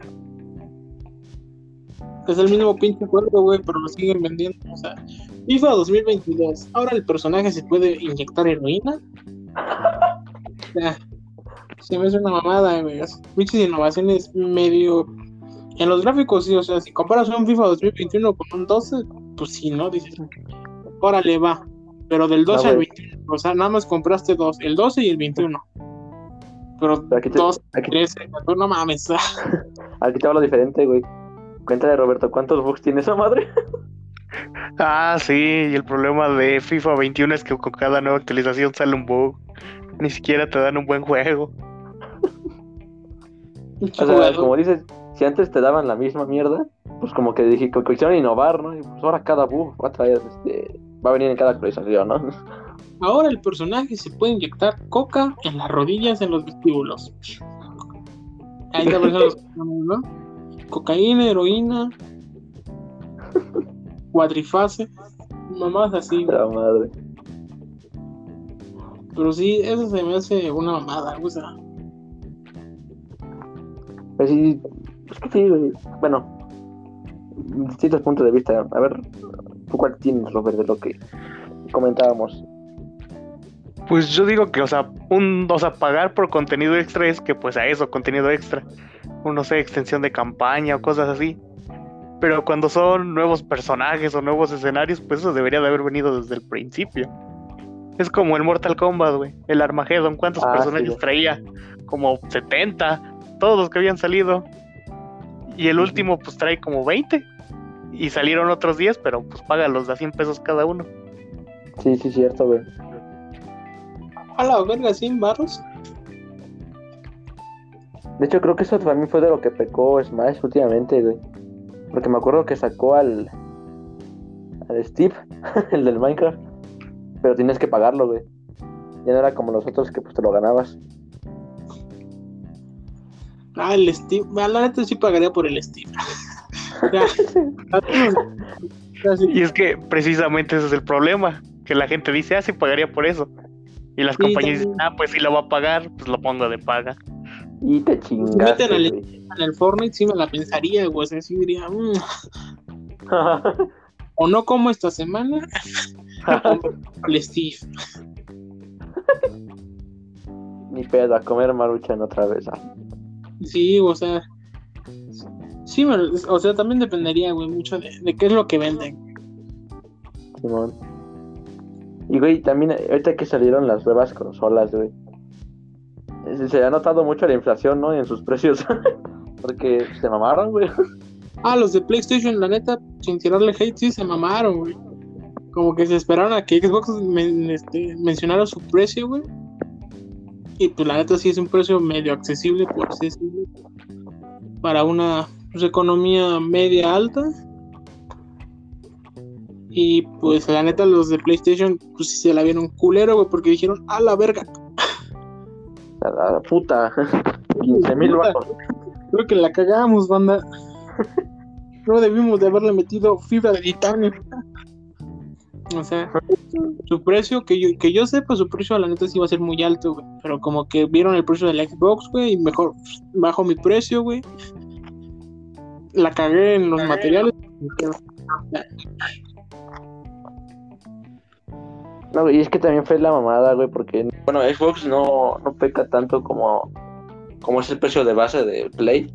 Es el mismo pinche juego, güey, pero lo siguen vendiendo. O sea, FIFA 2022. Ahora el personaje se puede inyectar heroína. Sea, se me hace una mamada. Es- Pinches innovaciones medio. En los gráficos, sí, o sea, si comparas un FIFA 2021 con un 12, pues sí, ¿no? Dices, órale, va. Pero del 12 No, al güey. 21, o sea, nada más compraste dos, el 12 y el 21. Pero aquí te, 2, aquí, 13, no mames. aquí te hablo diferente, güey. Cuéntale, Roberto, ¿cuántos bugs tiene esa madre? Ah, sí, y el problema de FIFA 21 es que con cada nueva actualización sale un bug. Ni siquiera te dan un buen juego. O sea, como dices, si antes te daban la misma mierda, pues como que dije que quisieron innovar, ¿no? Y pues ahora cada bug va a traer, este, va a venir en cada actualización, ¿no? Ahora el personaje se puede inyectar coca en las rodillas, en los vestíbulos. Ahí te los ¿no? Cocaína, heroína, cuadrifase, mamás así. La madre. Pero sí, eso se me hace una mamada, o sea. Pues sí, es que sí. Bueno, distintos puntos de vista. A ver, ¿Tú cuál tienes, Robert, de lo que comentábamos? Pues yo digo que, o sea, un, o sea, pagar por contenido extra es que, pues, a eso, contenido extra. O no sé, extensión de campaña o cosas así. Pero cuando son nuevos personajes o nuevos escenarios, pues eso debería de haber venido desde el principio. Es como el Mortal Kombat, güey. El Armageddon, ¿cuántos Ah, personajes sí. traía? Como 70, todos los que habían salido. Y el último, pues trae como 20. Y salieron otros 10, pero pues paga los de a 100 pesos cada uno. Sí, sí, cierto, güey. A la verga, 100 barros. De hecho, creo que eso también fue de lo que pecó Smash últimamente, güey. Porque me acuerdo que sacó al. al Steve, el del Minecraft. Pero tienes que pagarlo, güey. Ya no era como los otros que pues te lo ganabas. Ah, el Steve. La neta sí pagaría por el Steve. Y es que precisamente ese es el problema. Que la gente dice, ah, sí pagaría por eso. Y las Sí, compañías también. dicen, ah, pues si lo va a pagar, pues lo pongo de paga. Y te chingaste, meten güey. En el Fortnite sí me la pensaría, güey. O sea, sí diría, "Mm, o no como esta semana. el Steve. Ni pedo, a comer maruchan otra vez. ah. Sí, o sea. Sí, o sea, también dependería, güey, mucho de, de qué es lo que venden. Simón. Y güey, también ahorita que salieron las nuevas consolas, güey. Se- ha notado mucho la inflación, ¿no? En sus precios. Porque se mamaron, güey. Ah, los de PlayStation, la neta, sin tirarle hate, sí se mamaron, güey. Como que se esperaron a que Xbox este, mencionara su precio, güey. Y pues la neta sí es un precio medio accesible, por así. Para una economía media alta. Y pues la neta los de PlayStation pues sí se la vieron culero, güey, porque dijeron, a la verga. A la puta. 15 mil baros. Creo que la cagamos, banda. No debimos de haberle metido fibra de titanio. O sea, su precio, que yo, que yo sepa, su precio a la neta sí va a ser muy alto, güey. Pero como que vieron el precio del Xbox, güey, y mejor bajo mi precio, güey. La cagué en los materiales. No, güey, y es que también fue la mamada, güey, porque, bueno, Xbox no, no peca tanto como, como es el precio de base de Play.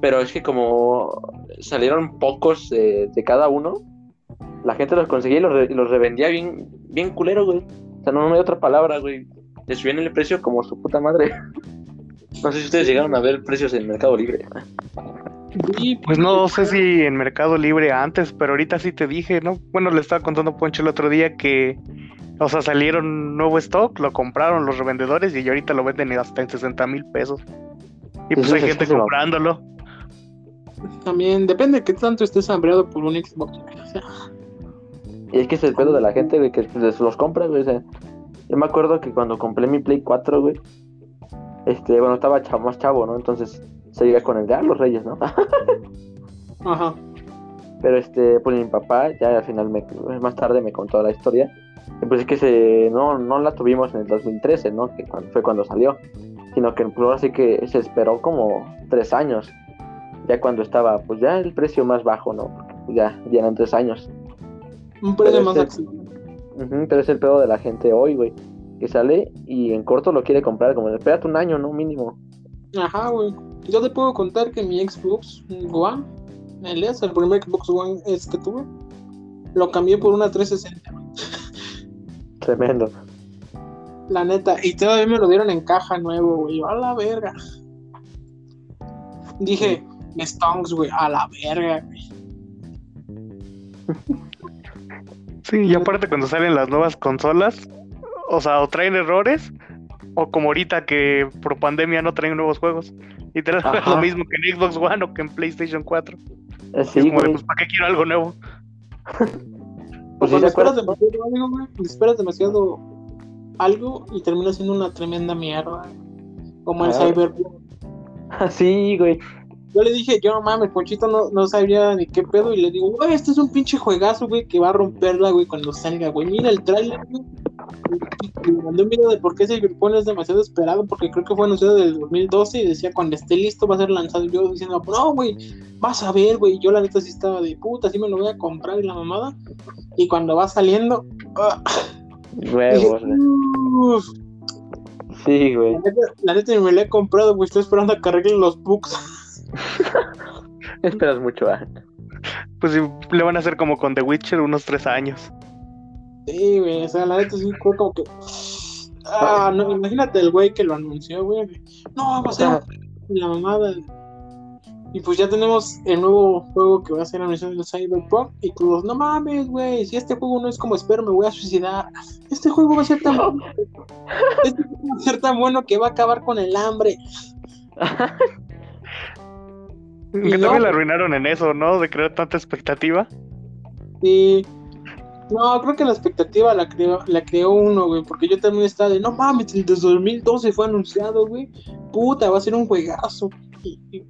Pero es que como salieron pocos de, de cada uno, la gente los conseguía y los, re- los revendía bien, bien culero, güey. O sea, no, no hay otra palabra, güey. Les subían el precio como su puta madre. No sé si ustedes llegaron a ver precios en Mercado Libre. Y, Pues no sé si en Mercado Libre antes, pero ahorita sí te dije, ¿no? Bueno, le estaba contando a Poncho el otro día que, o sea, salieron nuevo stock, lo compraron los revendedores y ahorita lo venden hasta en 60 mil pesos. Y pues hay gente comprándolo. también depende de qué tanto estés hambreado por un Xbox. güey. O sea, Y es que es el pedo de la gente, güey, que les los compra, güey. o sea, yo me acuerdo que cuando compré mi Play 4, güey, este, bueno, estaba chavo, más chavo, ¿no? Entonces se iba con el de ah, los reyes, ¿no? Ajá. Pero este, pues mi papá ya al final, me, más tarde me contó la historia. Y pues es que se, no, no la tuvimos en el 2013, ¿no? Que cuando- fue cuando salió. Sino que pues, ahora sí que se esperó como tres años. Ya cuando estaba, pues ya el precio más bajo, ¿no? Porque ya, ya eran tres años. Un precio Pero más pero es el pedo de la gente hoy, güey. Que sale y en corto lo quiere comprar, como espérate un año, ¿no? Mínimo. Ajá, güey. Yo te puedo contar que mi Xbox One, el S, el primer Xbox One es que tuve, lo cambié por una 360. güey. Tremendo. La neta. Y todavía me lo dieron en caja nuevo, güey. Yo, a la verga. Dije, Stonks, güey, a la verga, güey. Sí, y aparte cuando salen las nuevas consolas, o sea, o traen errores, o como ahorita que por pandemia no traen nuevos juegos. Y te Ajá. lo mismo que en Xbox One o que en PlayStation 4. Eh, es sí, como de, güey. pues, ¿para qué quiero algo nuevo? Pues cuando ¿te esperas demasiado algo, güey, esperas demasiado algo y termina siendo una tremenda mierda. Como el. Cyberpunk. sí, güey. Yo le dije, yo no mames, Ponchito no, no sabía ni qué pedo. Y le digo, güey, este es un pinche juegazo, güey, que va a romperla, güey, cuando salga, güey. Mira el trailer, güey. Me mandó un video de por qué Cyberpunk es demasiado esperado, porque creo que fue anunciado desde el 2012 y decía cuando esté listo va a ser lanzado. Yo diciendo, no, güey, vas a ver, güey. Yo la neta sí estaba de puta, sí me lo voy a comprar y la mamada. Y cuando va saliendo, ah, Huevos, uf, Sí, güey. la neta, la neta ni me la he comprado, güey. Estoy esperando a que arreglen los bugs. Esperas mucho, ah. Pues sí, le van a hacer como con The Witcher unos tres años. Sí, güey, o sea, la neta sí fue como que. Ah, no, imagínate el güey que lo anunció, güey. No, va a ser un- la mamada. Y pues ya tenemos el nuevo juego que va a ser anunciado en Cyberpunk. Y todos, no mames, güey, si este juego no es como espero, me voy a suicidar. Este juego va a ser tan bueno. Este juego va a ser tan bueno que va a acabar con el hambre. Que Y no, también la arruinaron en eso, ¿no? De crear tanta expectativa. Sí. No, creo que la expectativa la creó, la creó uno, güey, porque yo también estaba de, no mames, desde 2012 fue anunciado, güey. Puta, va a ser un juegazo. Y, y-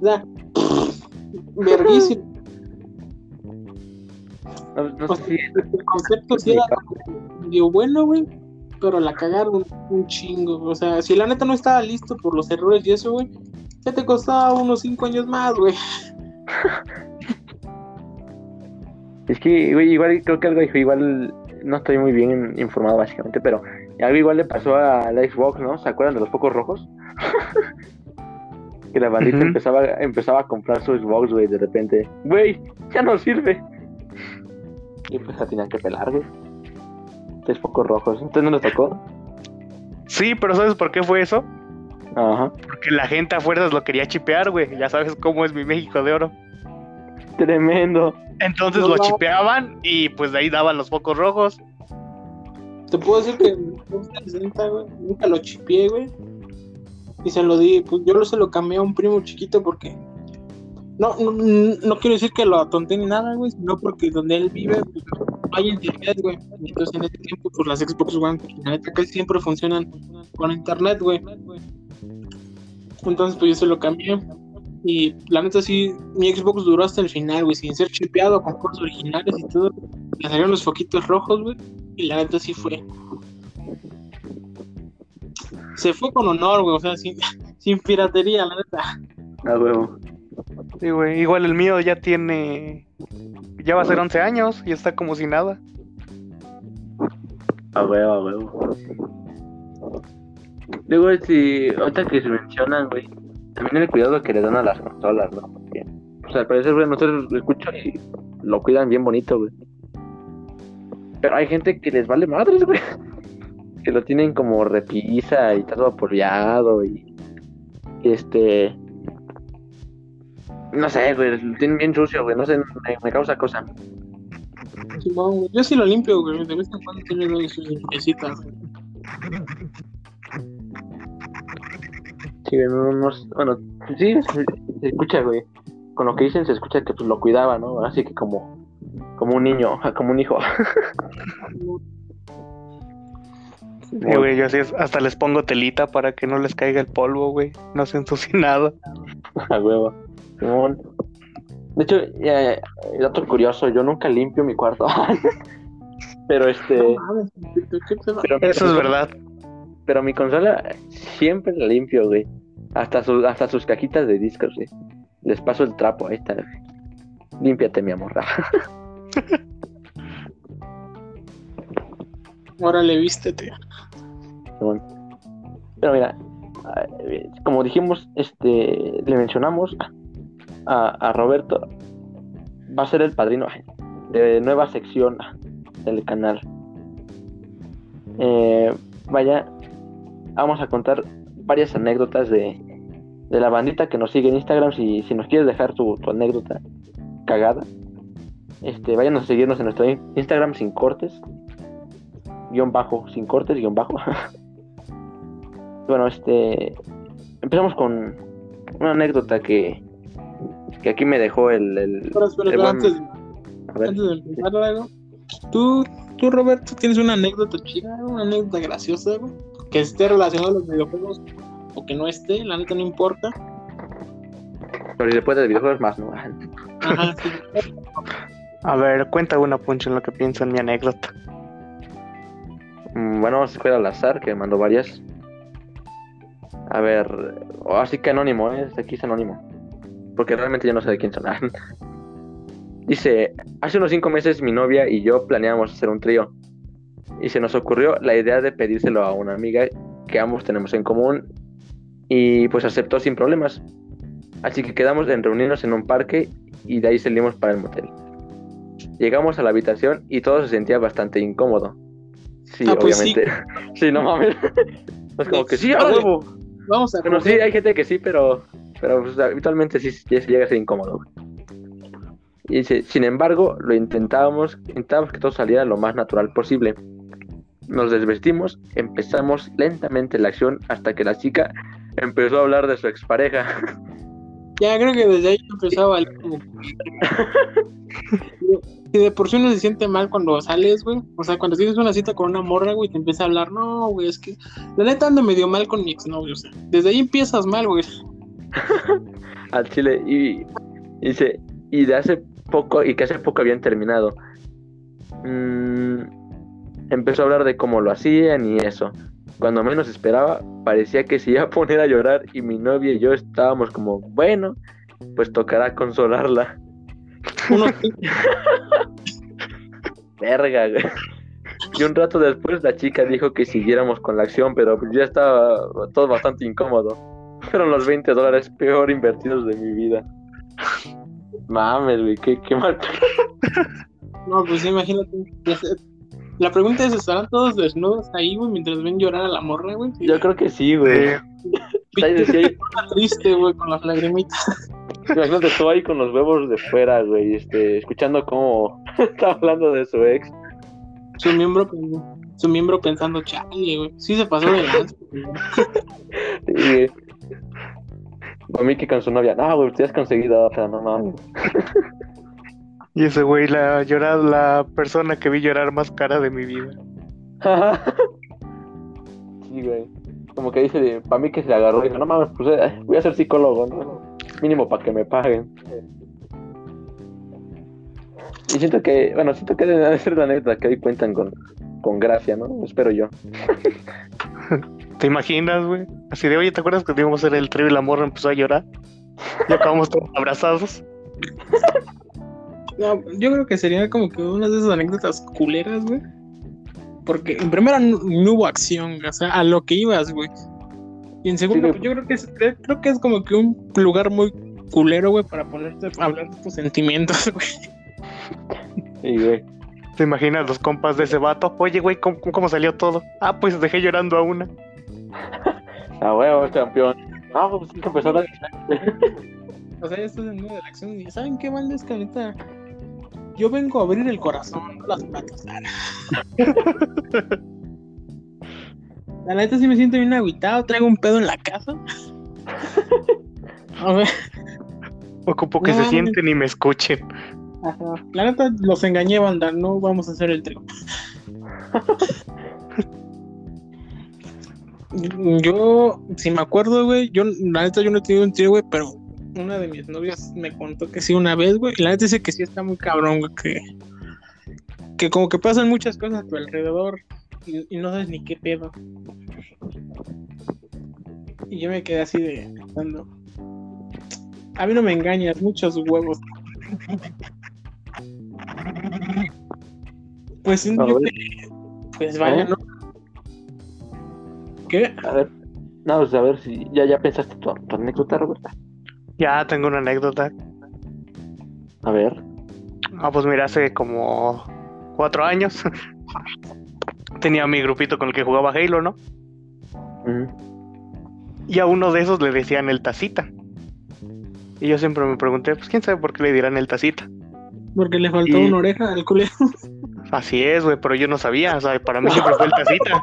o sea, verguísimo. No, no O sé sea, si el concepto sí era medio bueno, güey, pero la cagaron un chingo. O sea, si la neta no estaba listo por los errores y eso, güey, ya te costaba unos 5 años más, güey. Es que, güey, igual creo que algo dijo, igual no estoy muy bien informado básicamente, pero algo igual le pasó a la Xbox, ¿no? ¿Se acuerdan de los focos rojos? que la bandita empezaba, empezaba a comprar su Xbox, güey, de repente, güey, ya no sirve. Y pues la tenían que pelar, güey. Tres focos rojos. ¿Entonces no les tocó? Sí, pero ¿sabes por qué fue eso? Ajá. Porque la gente a fuerzas lo quería chipear, güey. Ya sabes cómo es mi México de oro. Tremendo. Entonces No lo chipeaban y pues de ahí daban los focos rojos. Te puedo decir que mi Xbox 360, güey, nunca lo chipié, güey. Y se lo di, pues yo lo se lo cambié a un primo chiquito porque. No, no, no quiero decir que lo atonté ni nada, güey, sino porque donde él vive pues, no hay internet, güey. Y Entonces en este tiempo, pues las Xbox One, pues, la neta casi siempre funcionan con internet, güey. Entonces, pues yo se lo cambié. Y la neta sí, mi Xbox duró hasta el final, güey, sin ser chipeado, con cosas originales y todo. Le salieron los foquitos rojos, güey. Y la neta sí fue. Se fue con honor, güey, o sea, sin, sin piratería, la neta. A huevo. Sí, güey. Igual el mío ya tiene. Ya va a ser 11 años y está como si nada. A huevo, a huevo. Luego, si, ahorita que se mencionan, güey, también el cuidado que le dan a las consolas, ¿no? Porque, pues al parecer, güey, nosotros lo escucho y lo cuidan bien bonito, güey. Pero hay gente que les vale madres, güey. Que lo tienen como repisa y todo apoyado y. Este. No sé, güey, lo tienen bien sucio, güey, no sé, me, causa cosa. Yo sí lo limpio, güey, de vez en cuando tiene sus limpiecitas. Sí, güey, no, no, bueno, sí, se, se escucha, güey. Con lo que dicen se escucha que pues lo cuidaba, ¿no? Así que como, como un niño, como un hijo. Sí, güey, yo así es, hasta les pongo telita para que no les caiga el polvo, güey. No se ensucie nada. A huevo. Simón. De hecho, eh, dato curioso, yo nunca limpio mi cuarto. pero este, No mames, ¿qué- qué pedo? pero, Eso es verdad. Pero mi consola siempre la limpio, güey. Hasta sus, hasta sus cajitas de discos, güey. Les paso el trapo, ahí está. güey. Límpiate, mi amor. Órale, vístete. Simón. Pero mira, como dijimos, este, le mencionamos a, a Roberto, va a ser el padrino de nueva sección del canal. Eh, vaya, vamos a contar varias anécdotas de, de la bandita que nos sigue en Instagram. Si, si nos quieres dejar tu, tu anécdota cagada, este, vayan a seguirnos en nuestro in- Instagram sin cortes, guion bajo, sin cortes, guion bajo. bueno, este, empezamos con una anécdota que, que aquí me dejó el, el, Espera, espera, el espera, buen- antes, a ver, antes de empezar algo. ¿Tú, tú, Roberto, tienes una anécdota chida, una anécdota graciosa, güey? Que esté relacionada a los videojuegos o que no esté, la neta no importa. pero si después de videojuegos más, ¿no? Ajá, sí. A ver, cuenta una punch en lo que pienso en mi anécdota. Mm, Bueno, vamos a escoger al azar, que mandó varias. A ver, o así que anónimo, ¿eh? Este aquí es anónimo. Porque realmente yo no sé de quién son. Dice, hace unos cinco meses mi novia y yo planeamos hacer un trío. Y se nos ocurrió la idea de pedírselo a una amiga que ambos tenemos en común. Y pues aceptó sin problemas. Así que quedamos en reunirnos en un parque y de ahí salimos para el motel. Llegamos a la habitación y todo se sentía bastante incómodo. Sí, Ah, pues sí. obviamente. Sí, no mames. Es como que sí, a huevo. Vamos a Bueno, sí, hay gente que sí, pero, pero pues, habitualmente sí, sí llega a ser incómodo. Y sin embargo, lo intentábamos, intentábamos que todo saliera lo más natural posible. Nos desvestimos, empezamos lentamente la acción hasta que la chica empezó a hablar de su expareja. Ya creo que desde ahí empezó a valer. Y de por sí uno se siente mal cuando sales, güey. O sea, cuando tienes una cita con una morra, güey, te empieza a hablar, no, güey, es que la neta ando medio mal con mi exnovio. O sea, desde ahí empiezas mal, güey. al chile y, y dice y de hace poco y que hace poco habían terminado Mm, empezó a hablar de cómo lo hacían y eso cuando menos esperaba parecía que se iba a poner a llorar y mi novia y yo estábamos como bueno pues tocará consolarla Uno, verga güey. y un rato después la chica dijo que siguiéramos con la acción pero pues ya estaba todo bastante incómodo fueron los 20 dólares peor invertidos de mi vida Mames, güey, qué, qué mal. no, pues imagínate. La pregunta es, ¿estarán todos desnudos ahí, güey, mientras ven llorar a la morra, güey? Yo creo que sí, güey. Sí, triste, güey, con las lagrimitas. Imagínate tú ahí con los huevos de fuera, güey, este, escuchando cómo está hablando de su ex. Su miembro, su miembro pensando, chale, güey. Sí se pasó de lanza. güey. Y a mí que con su novia, no, güey, te has conseguido otra, no mames. y ese güey, la llorar, la persona que vi llorar más cara de mi vida. sí, güey. Como que dice, para mí que se le agarró y dijo, no mames, pues eh, voy a ser psicólogo, ¿no? Mínimo para que me paguen. Y siento que, bueno, siento que debe ser la anécdota que hoy cuentan con, con gracia, ¿no? Espero yo. ¿Te imaginas, güey? Así de, oye, ¿te acuerdas que íbamos a hacer el trío y la morra empezó a llorar? Y acabamos todos abrazados. No, yo creo que sería como que una de esas anécdotas culeras, güey. Porque en primera no, no hubo acción, o sea, a lo que ibas, güey. Y en segundo, Sí, pues, yo creo que es, creo que es como que un lugar muy culero, güey, para ponerte a hablar de tus sentimientos, güey. Sí, güey. ¿Te imaginas los compas de ese vato? Oye, güey, ¿cómo, cómo salió todo? Ah, pues dejé llorando a una. Ah, huevo, campeón. Ah, pues empezó a O sea, ya estás en medio de la acción y ¿saben qué, Valdés? Que ahorita yo vengo a abrir el corazón, no las patas. La neta sí me siento bien agüitado, traigo un pedo en la casa. A ver, Ocupo que No se mames. sienten y me escuchen. ajá. La neta los engañé, banda, no vamos a hacer el trío. Yo, si me acuerdo, güey, yo, la neta yo no he tenido un trío, güey, pero una de mis novias me contó que sí una vez, güey, y la neta dice que sí está muy cabrón, güey, que, que como que pasan muchas cosas a tu alrededor y, y no sabes ni qué pedo. Y yo me quedé así de pensando, a mí no me engañas, muchos huevos. Pues que- pues vaya. ¿no? ¿Qué? A ver, no, pues a ver si ya, ya pensaste tu, tu anécdota, Roberta. Ya tengo una anécdota. A ver. Ah, pues mira, hace como cuatro años tenía mi grupito con el que jugaba Halo, ¿no? Y a uno de esos le decían el tacita. Y yo siempre me pregunté, pues quién sabe por qué le dirán el tacita. Porque le faltó Y- una oreja al culero. Así es, güey, pero yo no sabía, o sea, para mí siempre fue el tacita.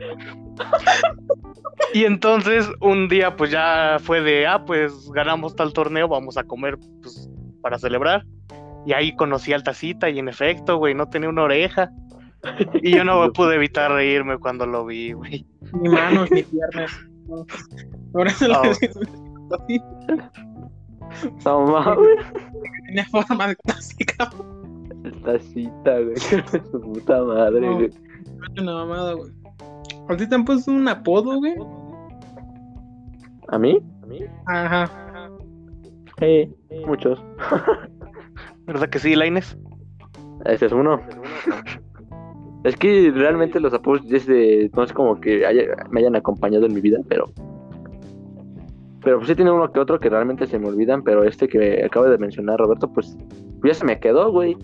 Y entonces un día pues ya fue de, ah, pues ganamos tal torneo, vamos a comer pues para celebrar. Y ahí conocí al tacita y en efecto, güey, no tenía una oreja. Y yo no pude evitar reírme cuando lo vi, güey. Ni manos, ni piernas. no. Ahora se lo. No mames. Tenía forma de clásica. Esta cita, güey. Su puta madre, No. güey. Es una mamada, güey. ¿A ti te han puesto un apodo, güey? ¿A mí? Ajá. Sí, muchos. ¿Verdad que sí, Laines? Ese es uno. Es que realmente los apodos desde no es como que haya- me hayan acompañado en mi vida, pero pero pues sí tiene uno que otro que realmente se me olvidan, pero este que acabo de mencionar Roberto, pues ya se me quedó, güey.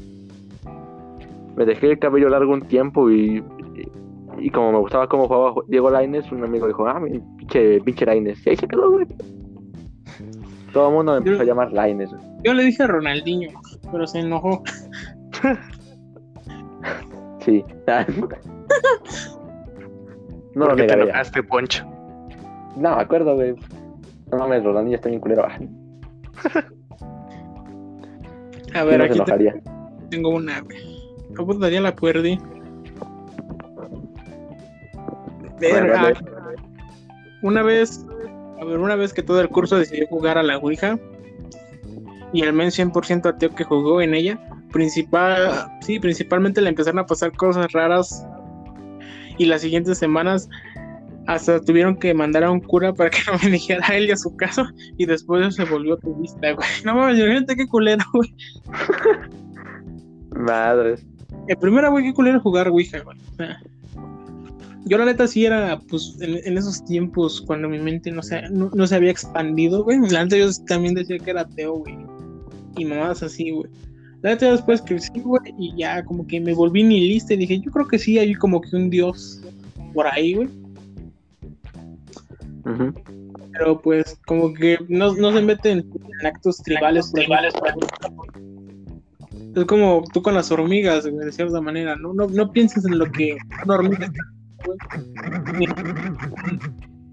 Me dejé el cabello largo un tiempo y, y, como me gustaba cómo jugaba Diego Lainez, un amigo dijo, ah, mi pinche, pinche Lainez. Y ahí se quedó, güey. Todo el mundo me empezó a llamar Lainez. güey. Yo le dije a Ronaldinho, pero se enojó. Sí. no lo ¿Por qué te enojaste, Poncho? No, me acuerdo, güey. No mames, Ronaldinho está bien culero. A ver, aquí te- enojaría. tengo una, güey. ¿Cómo daría la puerdi? Una vez, a ver, una vez que todo el curso decidió jugar a la Ouija y el men 100% ateo que jugó en ella, principal, sí, principalmente le empezaron a pasar cosas raras y las siguientes semanas hasta tuvieron que mandar a un cura para que no me dijera a él y a su casa y después se volvió turista, güey. No mames, gente, qué culero, güey. Madres. El primero, güey, qué culero jugar Ouija, güey. O sea, yo la neta sí era, pues, en, en esos tiempos, cuando mi mente no se, no, no se había expandido, güey. La neta yo también decía que era ateo, güey. Y mamadas así, güey. La neta después crecí, güey, y ya como que me volví nihilista y dije, yo creo que sí hay como que un dios por ahí, güey. Pero pues como que no, no se meten en actos tribales, tribales, Es como tú con las hormigas, güey, de cierta manera, ¿no? No, no pienses en lo que una hormiga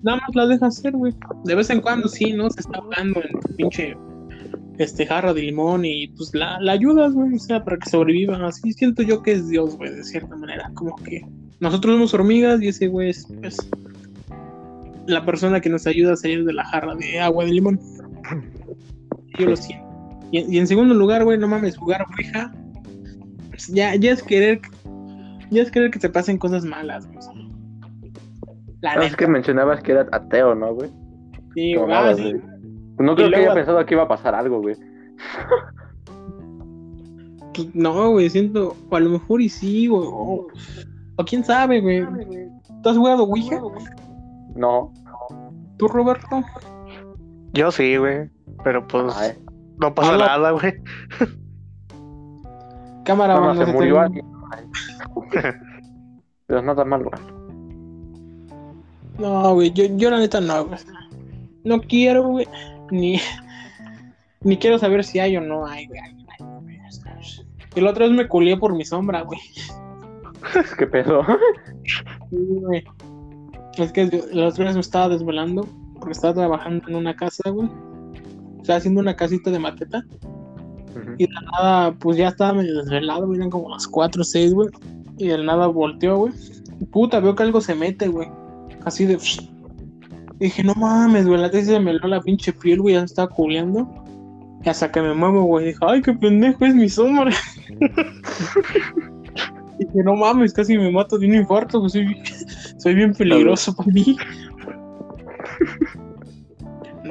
Nada más la dejas hacer, güey. De vez en cuando sí, ¿no? Se está hablando en pinche este jarra de limón y pues la, la ayudas, güey, o sea, para que sobreviva. Así siento yo que es Dios, güey, de cierta manera. Como que nosotros somos hormigas y ese güey es pues, la persona que nos ayuda a salir de la jarra de agua de limón. Yo lo siento. Y, y en segundo lugar, güey, no mames, jugar Ouija. pues, ya, ya es querer. Ya es querer que te pasen cosas malas, güey. Es que mencionabas que era ateo, ¿no, güey? sí, güey, ah, sí. güey. No creo Y que luego- haya pensado que iba a pasar algo, güey. Pues, no, güey, siento. O a lo mejor y sí, güey. O, o quién sabe, güey. ¿Tú has jugado Ouija? No. ¿Tú, Roberto? Yo sí, güey. Pero pues Ay, no pasa Habla- nada, güey. Cámara, no, se se murió alguien. Pero nada mal, güey. No, güey, yo, yo la neta no, güey. No quiero, güey. Ni, ni quiero saber si hay o no hay, güey. Y la otra vez me culié por mi sombra, güey. ¿Qué pedo? Sí, güey. Es que la otra vez me estaba desvelando porque estaba trabajando en una casa, güey. Estaba haciendo una casita de maqueta. Y de nada, pues ya estaba medio desvelado. Eran como las 4 o 6, güey. Y de nada volteó, güey. Puta, veo que algo se mete, güey. Así de. Y dije, no mames, güey. La tesis se me la pinche piel, güey. Ya me estaba cubriendo. Y hasta que me muevo, güey. Dije, ay, qué pendejo, es mi sombra. y dije, no mames, casi me mato de un infarto, güey. Soy, soy bien peligroso para mí.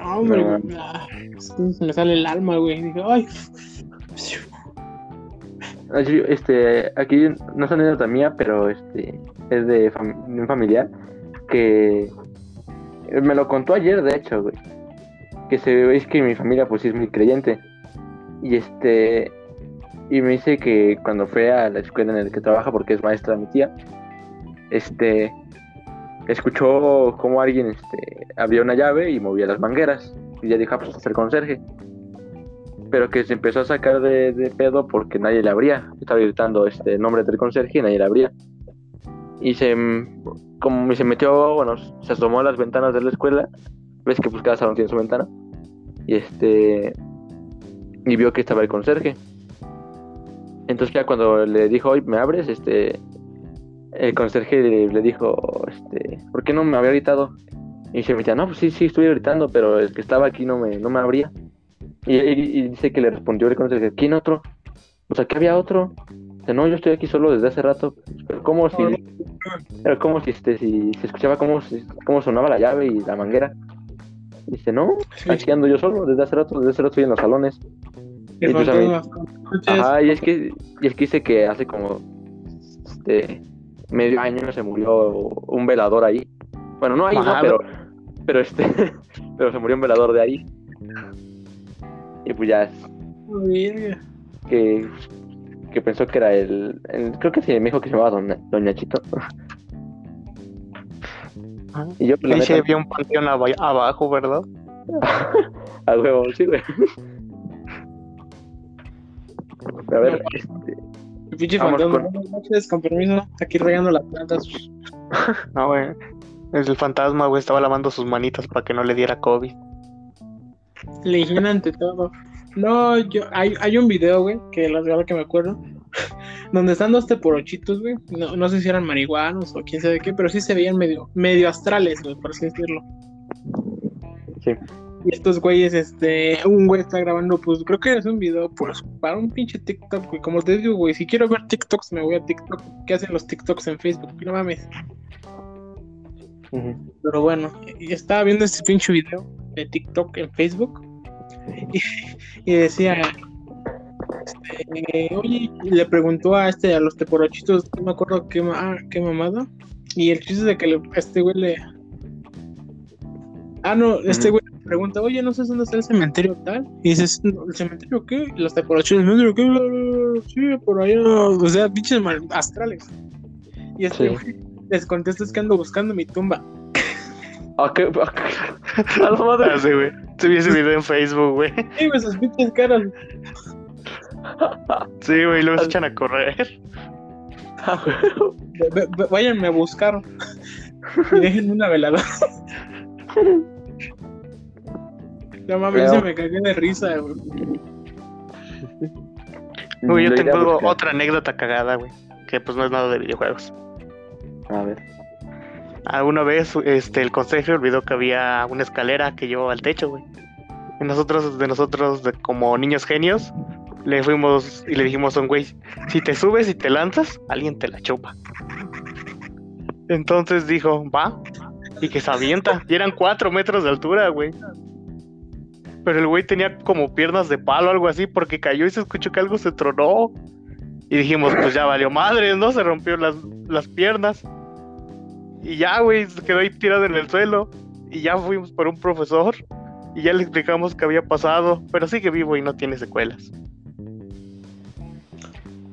No, hombre, No, güey. Ah, entonces me sale el alma, güey. Dije, ay. Así, Este, aquí no es anécdota mía, pero este es de, fam- de un familiar que me lo contó ayer, de hecho, güey. Que se ve es que mi familia pues sí es muy creyente. Y este y me dice que cuando fue a la escuela en la que trabaja porque es maestra mi tía, este escuchó como alguien este abría una llave y movía las mangueras y ya dijo, ah, pues es el conserje pero que se empezó a sacar de, de pedo porque nadie le abría. Estaba gritando este nombre del conserje y nadie le abría. Y se, mm, como se metió, bueno, se asomó a las ventanas de la escuela. Ves que pues cada salón tiene su ventana. Y este. Y vio que estaba el conserje. Entonces ya cuando le dijo, oye, ¿me abres? Este. El conserje le, le dijo, este, ¿por qué no me había gritado? Y se metía, no, pues sí, sí, estuve gritando, pero el que estaba aquí no me, no me abría. Y, y- y dice que le respondió el conserje, ¿quién otro? Pues aquí había otro. Dice, no, yo estoy aquí solo desde hace rato. Pero ¿cómo si, Era como si, este, si se escuchaba cómo, cómo sonaba la llave y la manguera. Dice, no, Sí. aquí ando yo solo, desde hace rato, desde hace rato estoy en los salones. Y pues mí- Ajá, y es que, y es que dice que hace como este medio año se murió un velador ahí. Bueno, no ahí, no, pero, pero este, pero se murió un velador de ahí. Y pues ya verga. que, que pensó que era el, el- creo que sí, me dijo que se llamaba Doña, Doña Chito. Y yo pues, Ahí neta, había un panteón aba- abajo, ¿verdad? a huevo, sí, güey. A ver, este, El pinche fantasma. con- Buenas noches, con permiso. Aquí regando las plantas. No, güey. Es el fantasma, güey, estaba lavando sus manitas para que no le diera COVID. Le higiene ante todo. No, yo, hay, hay un video, güey, que la verdad que me acuerdo, donde están dos teporochitos, güey. No, no sé si eran marihuanos o quién sabe qué, pero sí se veían medio, medio astrales, güey, por así decirlo. Sí. Y estos güeyes, este, un güey está grabando, pues creo que es un video, pues, para un pinche TikTok, güey. Como te digo, güey, si quiero ver TikToks, me voy a TikTok. ¿Qué hacen los TikToks en Facebook? No mames. Pero bueno, y estaba viendo este pinche video de TikTok en Facebook y, y decía, este, oye, le preguntó a este, a los teporochitos, no me acuerdo qué, ma- ah, qué mamada, y el chiste de que le- a este güey le... Ah, no, este güey le pregunta, oye, no sé dónde está el cementerio tal, y dices, "No, ¿el cementerio qué? Y los teporochitos, ¿el cementerio qué? Sí, por allá, o sea, pinches mal- astrales. Y este Sí. güey les contesta, es que ando buscando mi tumba. ¿A qué? ¿A qué? A la madre. Ah, sí, güey. Se vio ese video en Facebook, güey. Sí, güey, sus pinches caras. Sí, güey, luego se echan a correr. Váyanme a buscar. Y dejen una veladora. No mames, Creo. se me cagué de risa, güey. Güey, yo tengo buscar. otra anécdota cagada, güey. Que pues no es nada de videojuegos. A ver. Alguna vez este, el consejo olvidó que había una escalera que llevaba al techo, güey. Y nosotros, de nosotros, de- como niños genios, le fuimos y le dijimos a un güey, si te subes y te lanzas, alguien te la chupa. Entonces dijo, va, y que se avienta. Y eran cuatro metros de altura, güey. Pero el güey tenía como piernas de palo o algo así, porque cayó y se escuchó que algo se tronó. Y dijimos, pues ya valió madre, ¿no? Se rompió las, las piernas. Y ya, güey, se quedó ahí tirado en el suelo. Y ya fuimos por un profesor. Y ya le explicamos qué había pasado. Pero sigue vivo y no tiene secuelas.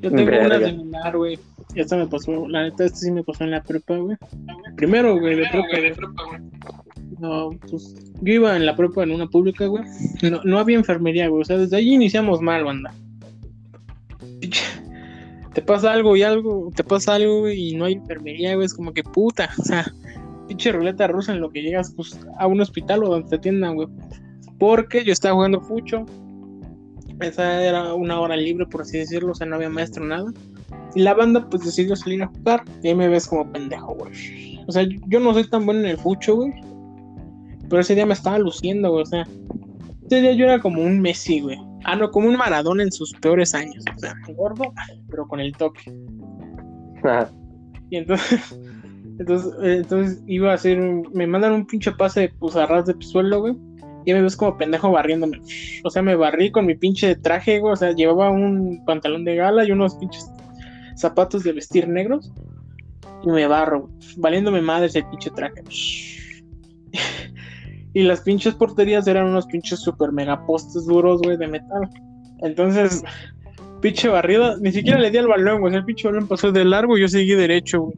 Yo tengo una Verga. similar, güey. Esta me pasó, la neta, esta sí me pasó en la prepa, güey. Primero, güey, de prepa, güey. No, pues yo iba en la prepa en una pública, güey. No, no había enfermería, güey. O sea, desde ahí iniciamos mal, banda. Te pasa algo y algo, te pasa algo, y no hay enfermería, güey. Es como que puta. O sea, pinche ruleta rusa en lo que llegas pues, a un hospital o donde te atiendan, güey. Porque yo estaba jugando fucho. Esa era una hora libre, por así decirlo. O sea, no había maestro, nada. Y la banda, pues decidió salir a jugar. Y ahí me ves como pendejo, güey. O sea, yo no soy tan bueno en el fucho, güey. Pero ese día me estaba luciendo, güey. O sea, ese día yo era como un Messi, güey. Ah, no, como un Maradona en sus peores años. O sea, gordo, pero con el toque. Ajá. Y entonces, entonces, eh, entonces iba a hacer, un- me mandan un pinche pase pues a ras de suelo, güey. Y me ves como pendejo barriéndome. O sea, me barrí con mi pinche traje, güey. O sea, llevaba un pantalón de gala y unos pinches zapatos de vestir negros. Y me barro, güey, valiéndome madres el pinche traje. Y las pinches porterías eran unos pinches super mega postes duros, güey, de metal. Entonces, pinche barrida, ni siquiera le di al balón, güey. El pinche balón pasó de largo y yo seguí derecho, güey.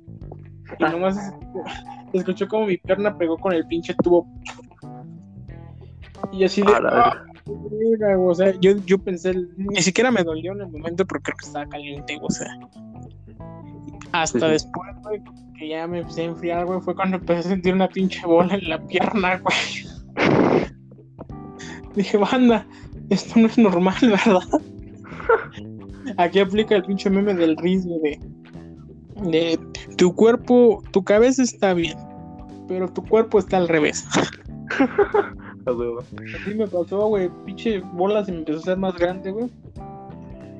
Y nomás se escuchó como mi pierna pegó con el pinche tubo. Y así de. "Ah, verga", güey, o sea, yo, yo pensé, ni siquiera me dolió en el momento porque creo que estaba caliente, o sea. Hasta Sí, sí. después, güey, que ya me empecé a enfriar, güey, fue cuando empecé a sentir una pinche bola en la pierna, güey. Dije, banda, esto no es normal, ¿verdad? Aquí aplica el pinche meme del güey, de, de tu cuerpo, tu cabeza está bien, pero tu cuerpo está al revés. Así me pasó, güey, pinche bola se me empezó a hacer más grande, güey.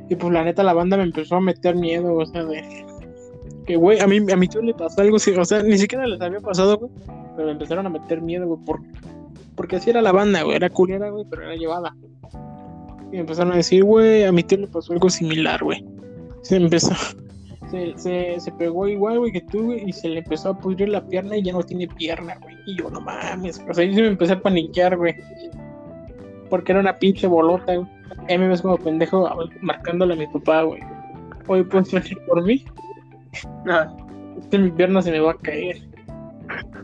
Y pues la neta la banda me empezó a meter miedo, o sea, de... Que, güey, a mí, a mi tío le pasó algo, o sea, ni siquiera les había pasado, güey. Pero me empezaron a meter miedo, güey, por, porque así era la banda, güey. Era culera, güey, pero era llevada. Y empezaron a decir, güey, a mi tío le pasó algo similar, güey. Se empezó. Se, se, se pegó igual, güey, que tú, güey, y se le empezó a pudrir la pierna y ya no tiene pierna, güey. Y yo, no mames. O sea, yo me empecé a paniquear, güey. Porque era una pinche bolota, güey. Ahí me ves como pendejo marcándole a mi papá, güey. Oye, ¿puedes venir por mí? Ah, es que mi pierna se me va a caer.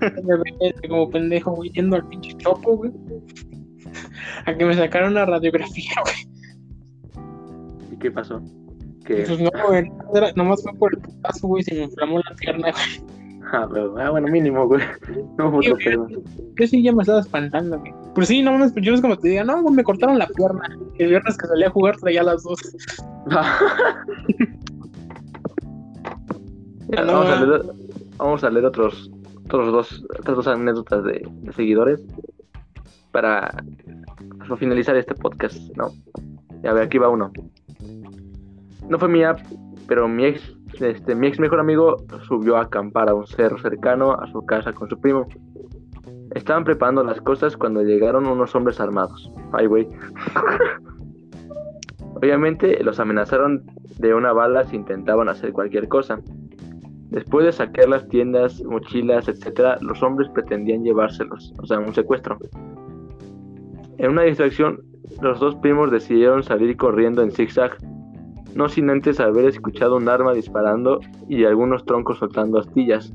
Me como pendejo, güey, yendo al pinche chopo, güey. A que me sacaron una radiografía, güey. ¿Y qué pasó? Que... Pues no, güey, nomás fue por el putazo, güey, se me inflamó la pierna, güey. Ah, pero- ah, bueno, mínimo, güey. No fue otro pedo. Yo sí ya me estaba espantando, güey. Pero sí, no mames, pues yo es como te diga, no, me cortaron la pierna. El viernes que salí a jugar traía las dos. Vamos, a leer, vamos a leer otros, otros dos, otras dos anécdotas de, de seguidores para, para finalizar este podcast, ¿no? Y a ver, aquí va uno. No fue mía, pero mi ex, este, mi ex mejor amigo subió a acampar a un cerro cercano a su casa con su primo. Estaban preparando las cosas cuando llegaron unos hombres armados. Ay, güey. Obviamente los amenazaron de una bala si intentaban hacer cualquier cosa. Después de saquear las tiendas, mochilas, etcétera, los hombres pretendían llevárselos, o sea, un secuestro. En una distracción, los dos primos decidieron salir corriendo en zigzag, no sin antes haber escuchado un arma disparando y algunos troncos soltando astillas.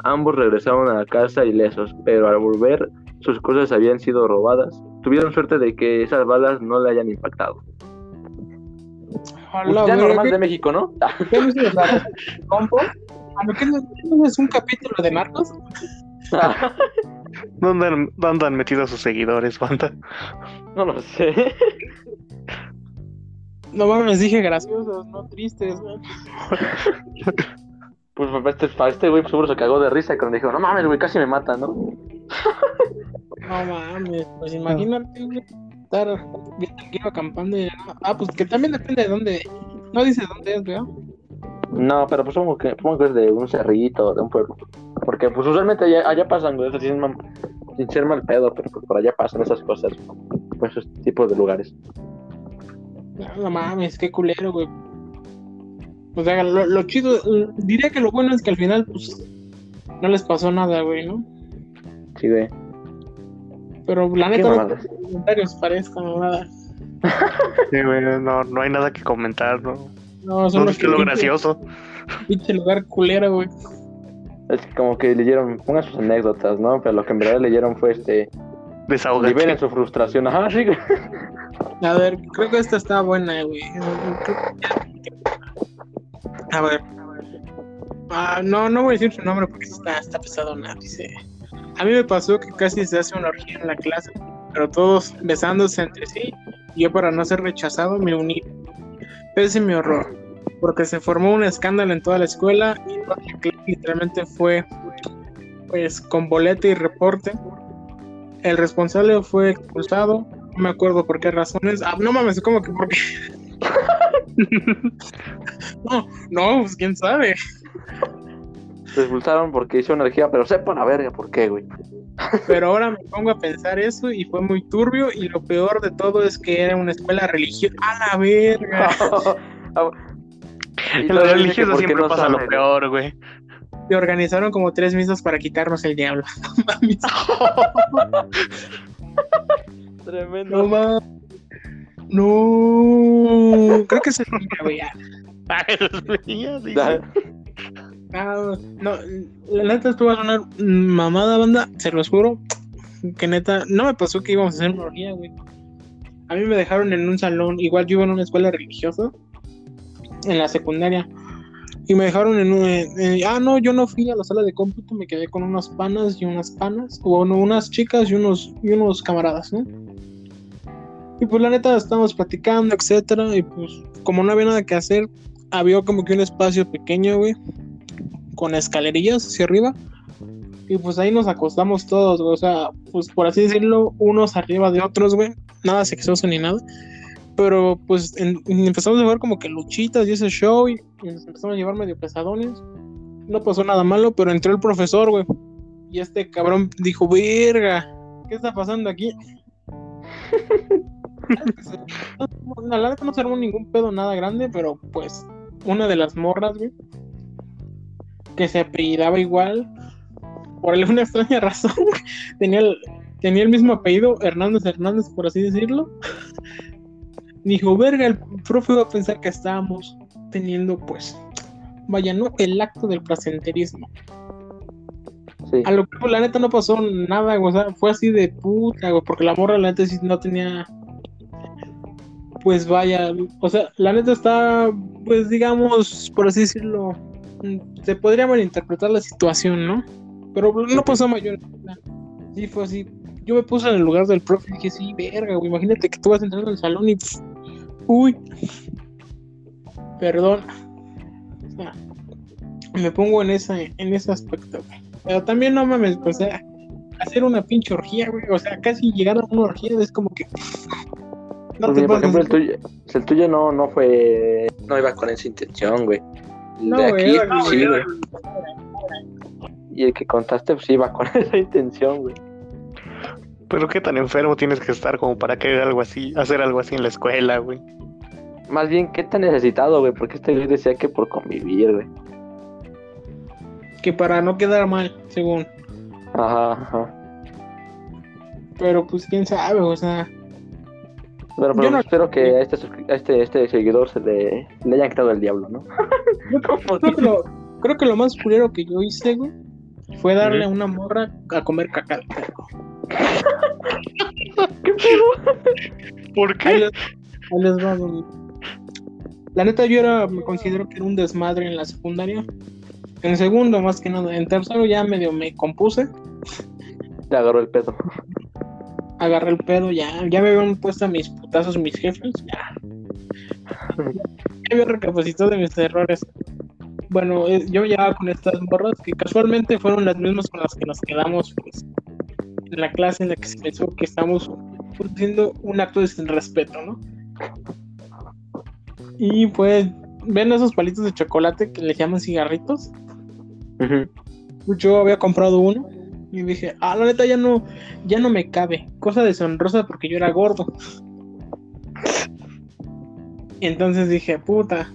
Ambos regresaron a la casa ilesos, pero al volver sus cosas habían sido robadas. Tuvieron suerte de que esas balas no le hayan impactado. A la ya verga, normal de México, ¿no? ¿qué no es eso? ¿Compo? ¿A lo que no es un capítulo de Narcos? ¿Dónde han, dónde han metido a sus seguidores, banda? no lo sé. No mames, dije graciosos, no tristes, güey. Pues papá, este, pa- este güey seguro se cagó de risa cuando dijo, no mames, güey, casi me mata, ¿no? No mames, pues imagínate, güey, estar bien tranquilo acampando y Ah, pues que también depende de dónde. No dice dónde es, ¿verdad? No, pero pues supongo que, supongo que es de un cerrito, de un pueblo. Porque pues usualmente allá, allá pasan, güey, sin, sin ser mal pedo, pero pues por allá pasan esas cosas, por esos tipos de lugares. No, no mames, qué culero, güey. O sea, lo, lo chido, diría que lo bueno es que al final, pues, no les pasó nada, güey, ¿no? Sí, güey. Pero la neta, los comentarios parezcan nada. Sí, güey, no, no hay nada que comentar, ¿no? No, son No los es lo gracioso. Pinche lugar culero, güey. Es que como que leyeron, pongan sus anécdotas, ¿no? Pero lo que en verdad leyeron fue este, Desahogate. liberen su frustración. Ajá, sí. A ver, creo que esta está buena, güey. Creo que ya- A ver. Ah, no, no voy a decir su nombre porque está, está pesado, nada. Dice. A mí me pasó que casi se hace una orgía en la clase, pero todos besándose entre sí. Y yo, para no ser rechazado, me uní. Mi horror, porque se formó un escándalo en toda la escuela y toda la clase literalmente fue, pues, con boleta y reporte. El responsable fue expulsado, no me acuerdo por qué razones. Ah, no mames, como que porque. no, no, pues quién sabe. Lo expulsaron porque hizo energía, pero sepan a verga por qué, güey. Pero ahora me pongo a pensar eso y fue muy turbio. Y lo peor de todo es que era una escuela religiosa. ¡A la verga! Y que religiosa por qué siempre no pasa lo peor, güey. Y organizaron como tres misas para quitarnos el diablo. Tremendo. No mames. No, creo que se güey. Ay, los míos, sí, Ya. sí. No, la neta estuvo a sonar mamada, banda, se los juro. Que neta, no me pasó que íbamos a hacer una orgía, güey. A mí me dejaron en un salón, igual yo iba en una escuela religiosa, en la secundaria. Y me dejaron en un. ah, no, yo no fui a la sala de cómputo, me quedé con unas panas y unas panas, o bueno, unas chicas y unos, y unos camaradas, ¿no? Y pues la neta estábamos platicando, etcétera, y pues como no había nada que hacer, había como que un espacio pequeño, güey, con escalerillas hacia arriba. Y pues ahí nos acostamos todos, güey. O sea, pues por así decirlo, unos arriba de otros, güey. Nada sexoso ni nada. Pero pues en- empezamos a ver como que luchitas y ese show. Y, y nos empezamos a llevar medio pesadones. no pasó nada malo, pero entró el profesor, güey. Y este cabrón dijo, verga, ¿qué está pasando aquí? la verdad no se armó ningún pedo nada grande, pero pues una de las morras, güey, que se apellidaba igual, por alguna extraña razón, tenía el, tenía el mismo apellido, Hernández Hernández, por así decirlo. Dijo, verga, el profe va a pensar que estábamos teniendo, pues, vaya, no, el acto del placenterismo. A lo que la neta no pasó nada, o sea, fue así de puta, porque la morra la neta sí no tenía pues vaya, o sea, la neta está pues digamos, por así decirlo, se podría malinterpretar la situación, ¿no? Pero no pasó mayor. Sí, fue así. Yo me puse en el lugar del profe y dije, sí, verga, güey, imagínate que tú vas entrando al salón y... uy, perdón. O sea, me pongo en, esa, en ese aspecto, güey. Pero también no mames, o sea, hacer una pinche orgía, güey. O sea, casi llegar a una orgía es como que. No pues te por ejemplo, el tuyo, el tuyo no, no fue. No iba con esa intención, güey. No, de aquí, sí, güey. Y el que contaste, pues iba con esa intención, güey. Pero qué tan enfermo tienes que estar como para querer algo así, hacer algo así en la escuela, güey. Más bien, ¿qué tan necesitado, güey? Porque este güey decía que por convivir, güey que para no quedar mal, según. Ajá, ajá. Pero pues quién sabe, o sea. Pero, pero espero que a este, este, este seguidor se le, le hayan quitado el diablo, ¿no? creo, que lo, creo que lo más culero que yo hice, güey, fue darle a una morra a comer caca de perro. ¿Qué pedo? ¿Por qué? Ahí les, va, La neta, yo era, me considero que era un desmadre en la secundaria. En segundo, más que nada. En tercero ya medio me compuse. Te agarró el pedo. Agarré el pedo, ya. Ya me habían puesto mis putazos mis jefes. Ya. Ya había recapacitado de mis errores. Bueno, eh, yo ya con estas morras que casualmente fueron las mismas con las que nos quedamos pues, en la clase en la que se pensó que estamos haciendo un acto de sin respeto, ¿no? Y pues, ven esos palitos de chocolate que le llaman cigarritos. Yo había comprado uno y dije, ah, la neta ya no, ya no me cabe. Cosa deshonrosa porque yo era gordo. Y entonces dije, puta.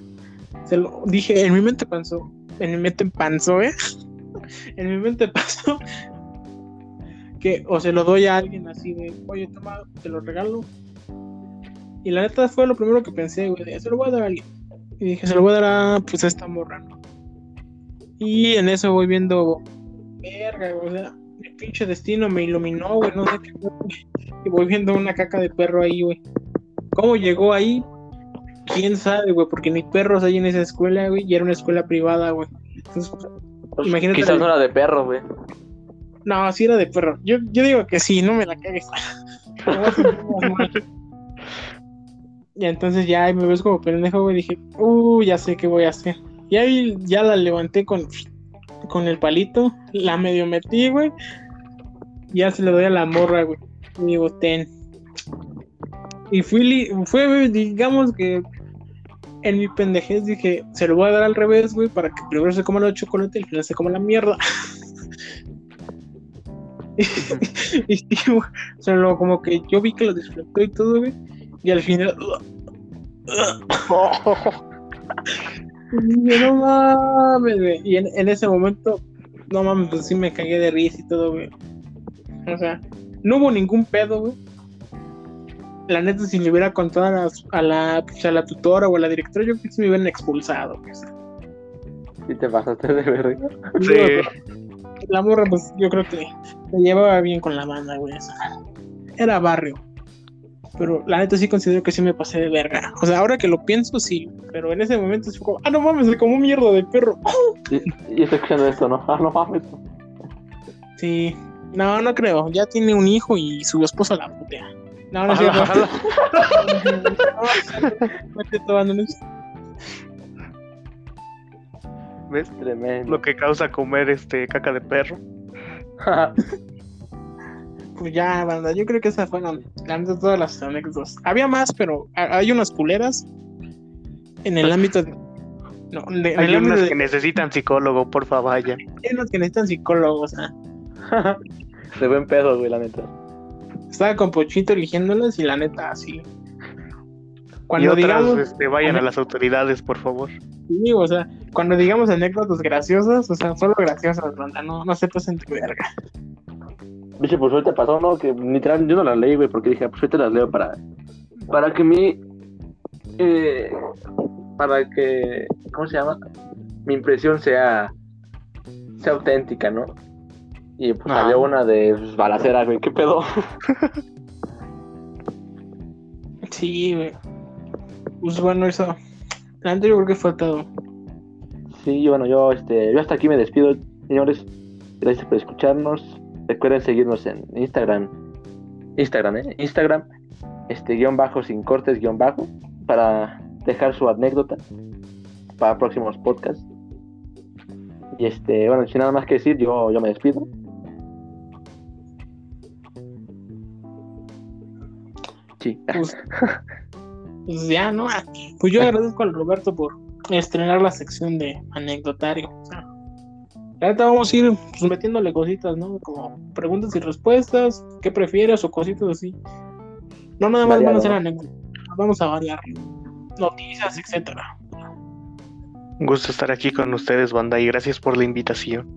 Se lo dije, en mi mente pasó. En mi mente pasó, ¿eh? en mi mente pasó que o se lo doy a alguien así de, oye, toma, te lo regalo. Y la neta fue lo primero que pensé, güey, se lo voy a dar a alguien. Y dije, se lo voy a dar a, pues, a esta morra, ¿no? Y en eso voy viendo, verga, o sea, pinche destino me iluminó, güey, no sé qué. Y voy viendo una caca de perro ahí, güey. ¿Cómo llegó ahí? Quién sabe, güey, porque ni perros hay en esa escuela, güey, y era una escuela privada, güey. Entonces, pues, imagínate. Quizás no era de perro, güey. No, sí era de perro. Yo, yo digo que sí, no me la cagues. y entonces ya me ves como pendejo, güey, dije, uh, ya sé qué voy a hacer. Y ahí ya la levanté con, con el palito, la medio metí, güey. Ya se le doy a la morra, güey. Y digo, ten. Y fui, fue, digamos que en mi pendejez dije, se lo voy a dar al revés, güey, para que primero se coma el chocolate y al final se coma la mierda. y, y se lo, como que yo vi que lo disfrutó y todo, güey. Y al final. Y no mames, güey. Y en, ese momento, no mames, pues sí me cagué de risa y todo, güey. O sea, no hubo ningún pedo, güey. La neta, si le hubiera contado a la, a la, pues, a la tutora o a la directora, yo creo que sí me hubieran expulsado, güey. ¿Y te pasaste de verga? Sí. La morra, pues yo creo que se llevaba bien con la banda, güey. Era barrio. Pero la neta sí considero que sí me pasé de verga. O sea, ahora que lo pienso, sí. Pero en ese momento fue como, ah, no mames, se como mierda de perro. Y, y escuchando esto, ¿no? Ah, no mames. Sí. No, no creo. Ya tiene un hijo y su esposa la putea. No, no es ¿Ves? Tremendo. Lo que causa comer este caca de perro. pues ya, banda, yo creo que esas fueron todas las anécdotas. Había más, pero hay unas culeras en el ámbito de, No, de- Hay de- que necesitan psicólogo, por favor, vayan. hay unos que necesitan psicólogos. ¿ah? De buen pedo, güey, la neta. Estaba con Pochito eligiéndolos y la neta, así. Y Cuando otras, digamos, este, vayan a las autoridades, por favor. sí, o sea, cuando digamos anécdotas graciosas, o sea, solo graciosas, banda, no, no se pasen de verga. Dice, pues ahorita pasó, ¿no? Que literal yo no las leí, güey, porque dije, pues ahorita las leo para, para que mi, eh, para que, ¿cómo se llama? Mi impresión sea, sea auténtica, ¿no? Y pues Ah. salió una de pues, balacera, güey, ¿qué pedo? Sí, güey. Pues bueno, eso. Neta yo creo que fue todo. Sí, bueno, yo, este, yo hasta aquí me despido, señores. Gracias por escucharnos. Recuerden seguirnos en Instagram. Instagram, ¿eh? Instagram, este, guion bajo, sin cortes, guion bajo, para dejar su anécdota para próximos podcasts. Y este, bueno, sin nada más que decir, yo, yo me despido. Sí. Pues, pues ya, ¿no? Pues yo agradezco al Roberto por estrenar la sección de anecdotario. O sea, vamos a ir pues, metiéndole cositas, ¿no? Como preguntas y respuestas, ¿qué prefieres? o cositas así. No nada más van a ser ¿no? anécdotas, vamos a variar. Noticias, etcétera. Un gusto estar aquí con ustedes, banda, y gracias por la invitación.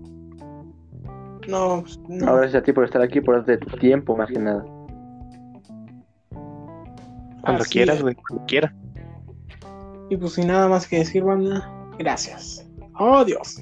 No, pues, no. No, gracias a ti por estar aquí, por darte tu tiempo, más que nada. Cuando Así quieras, güey, cuando quieras. Y pues sin nada más que decir, banda, gracias. Adiós.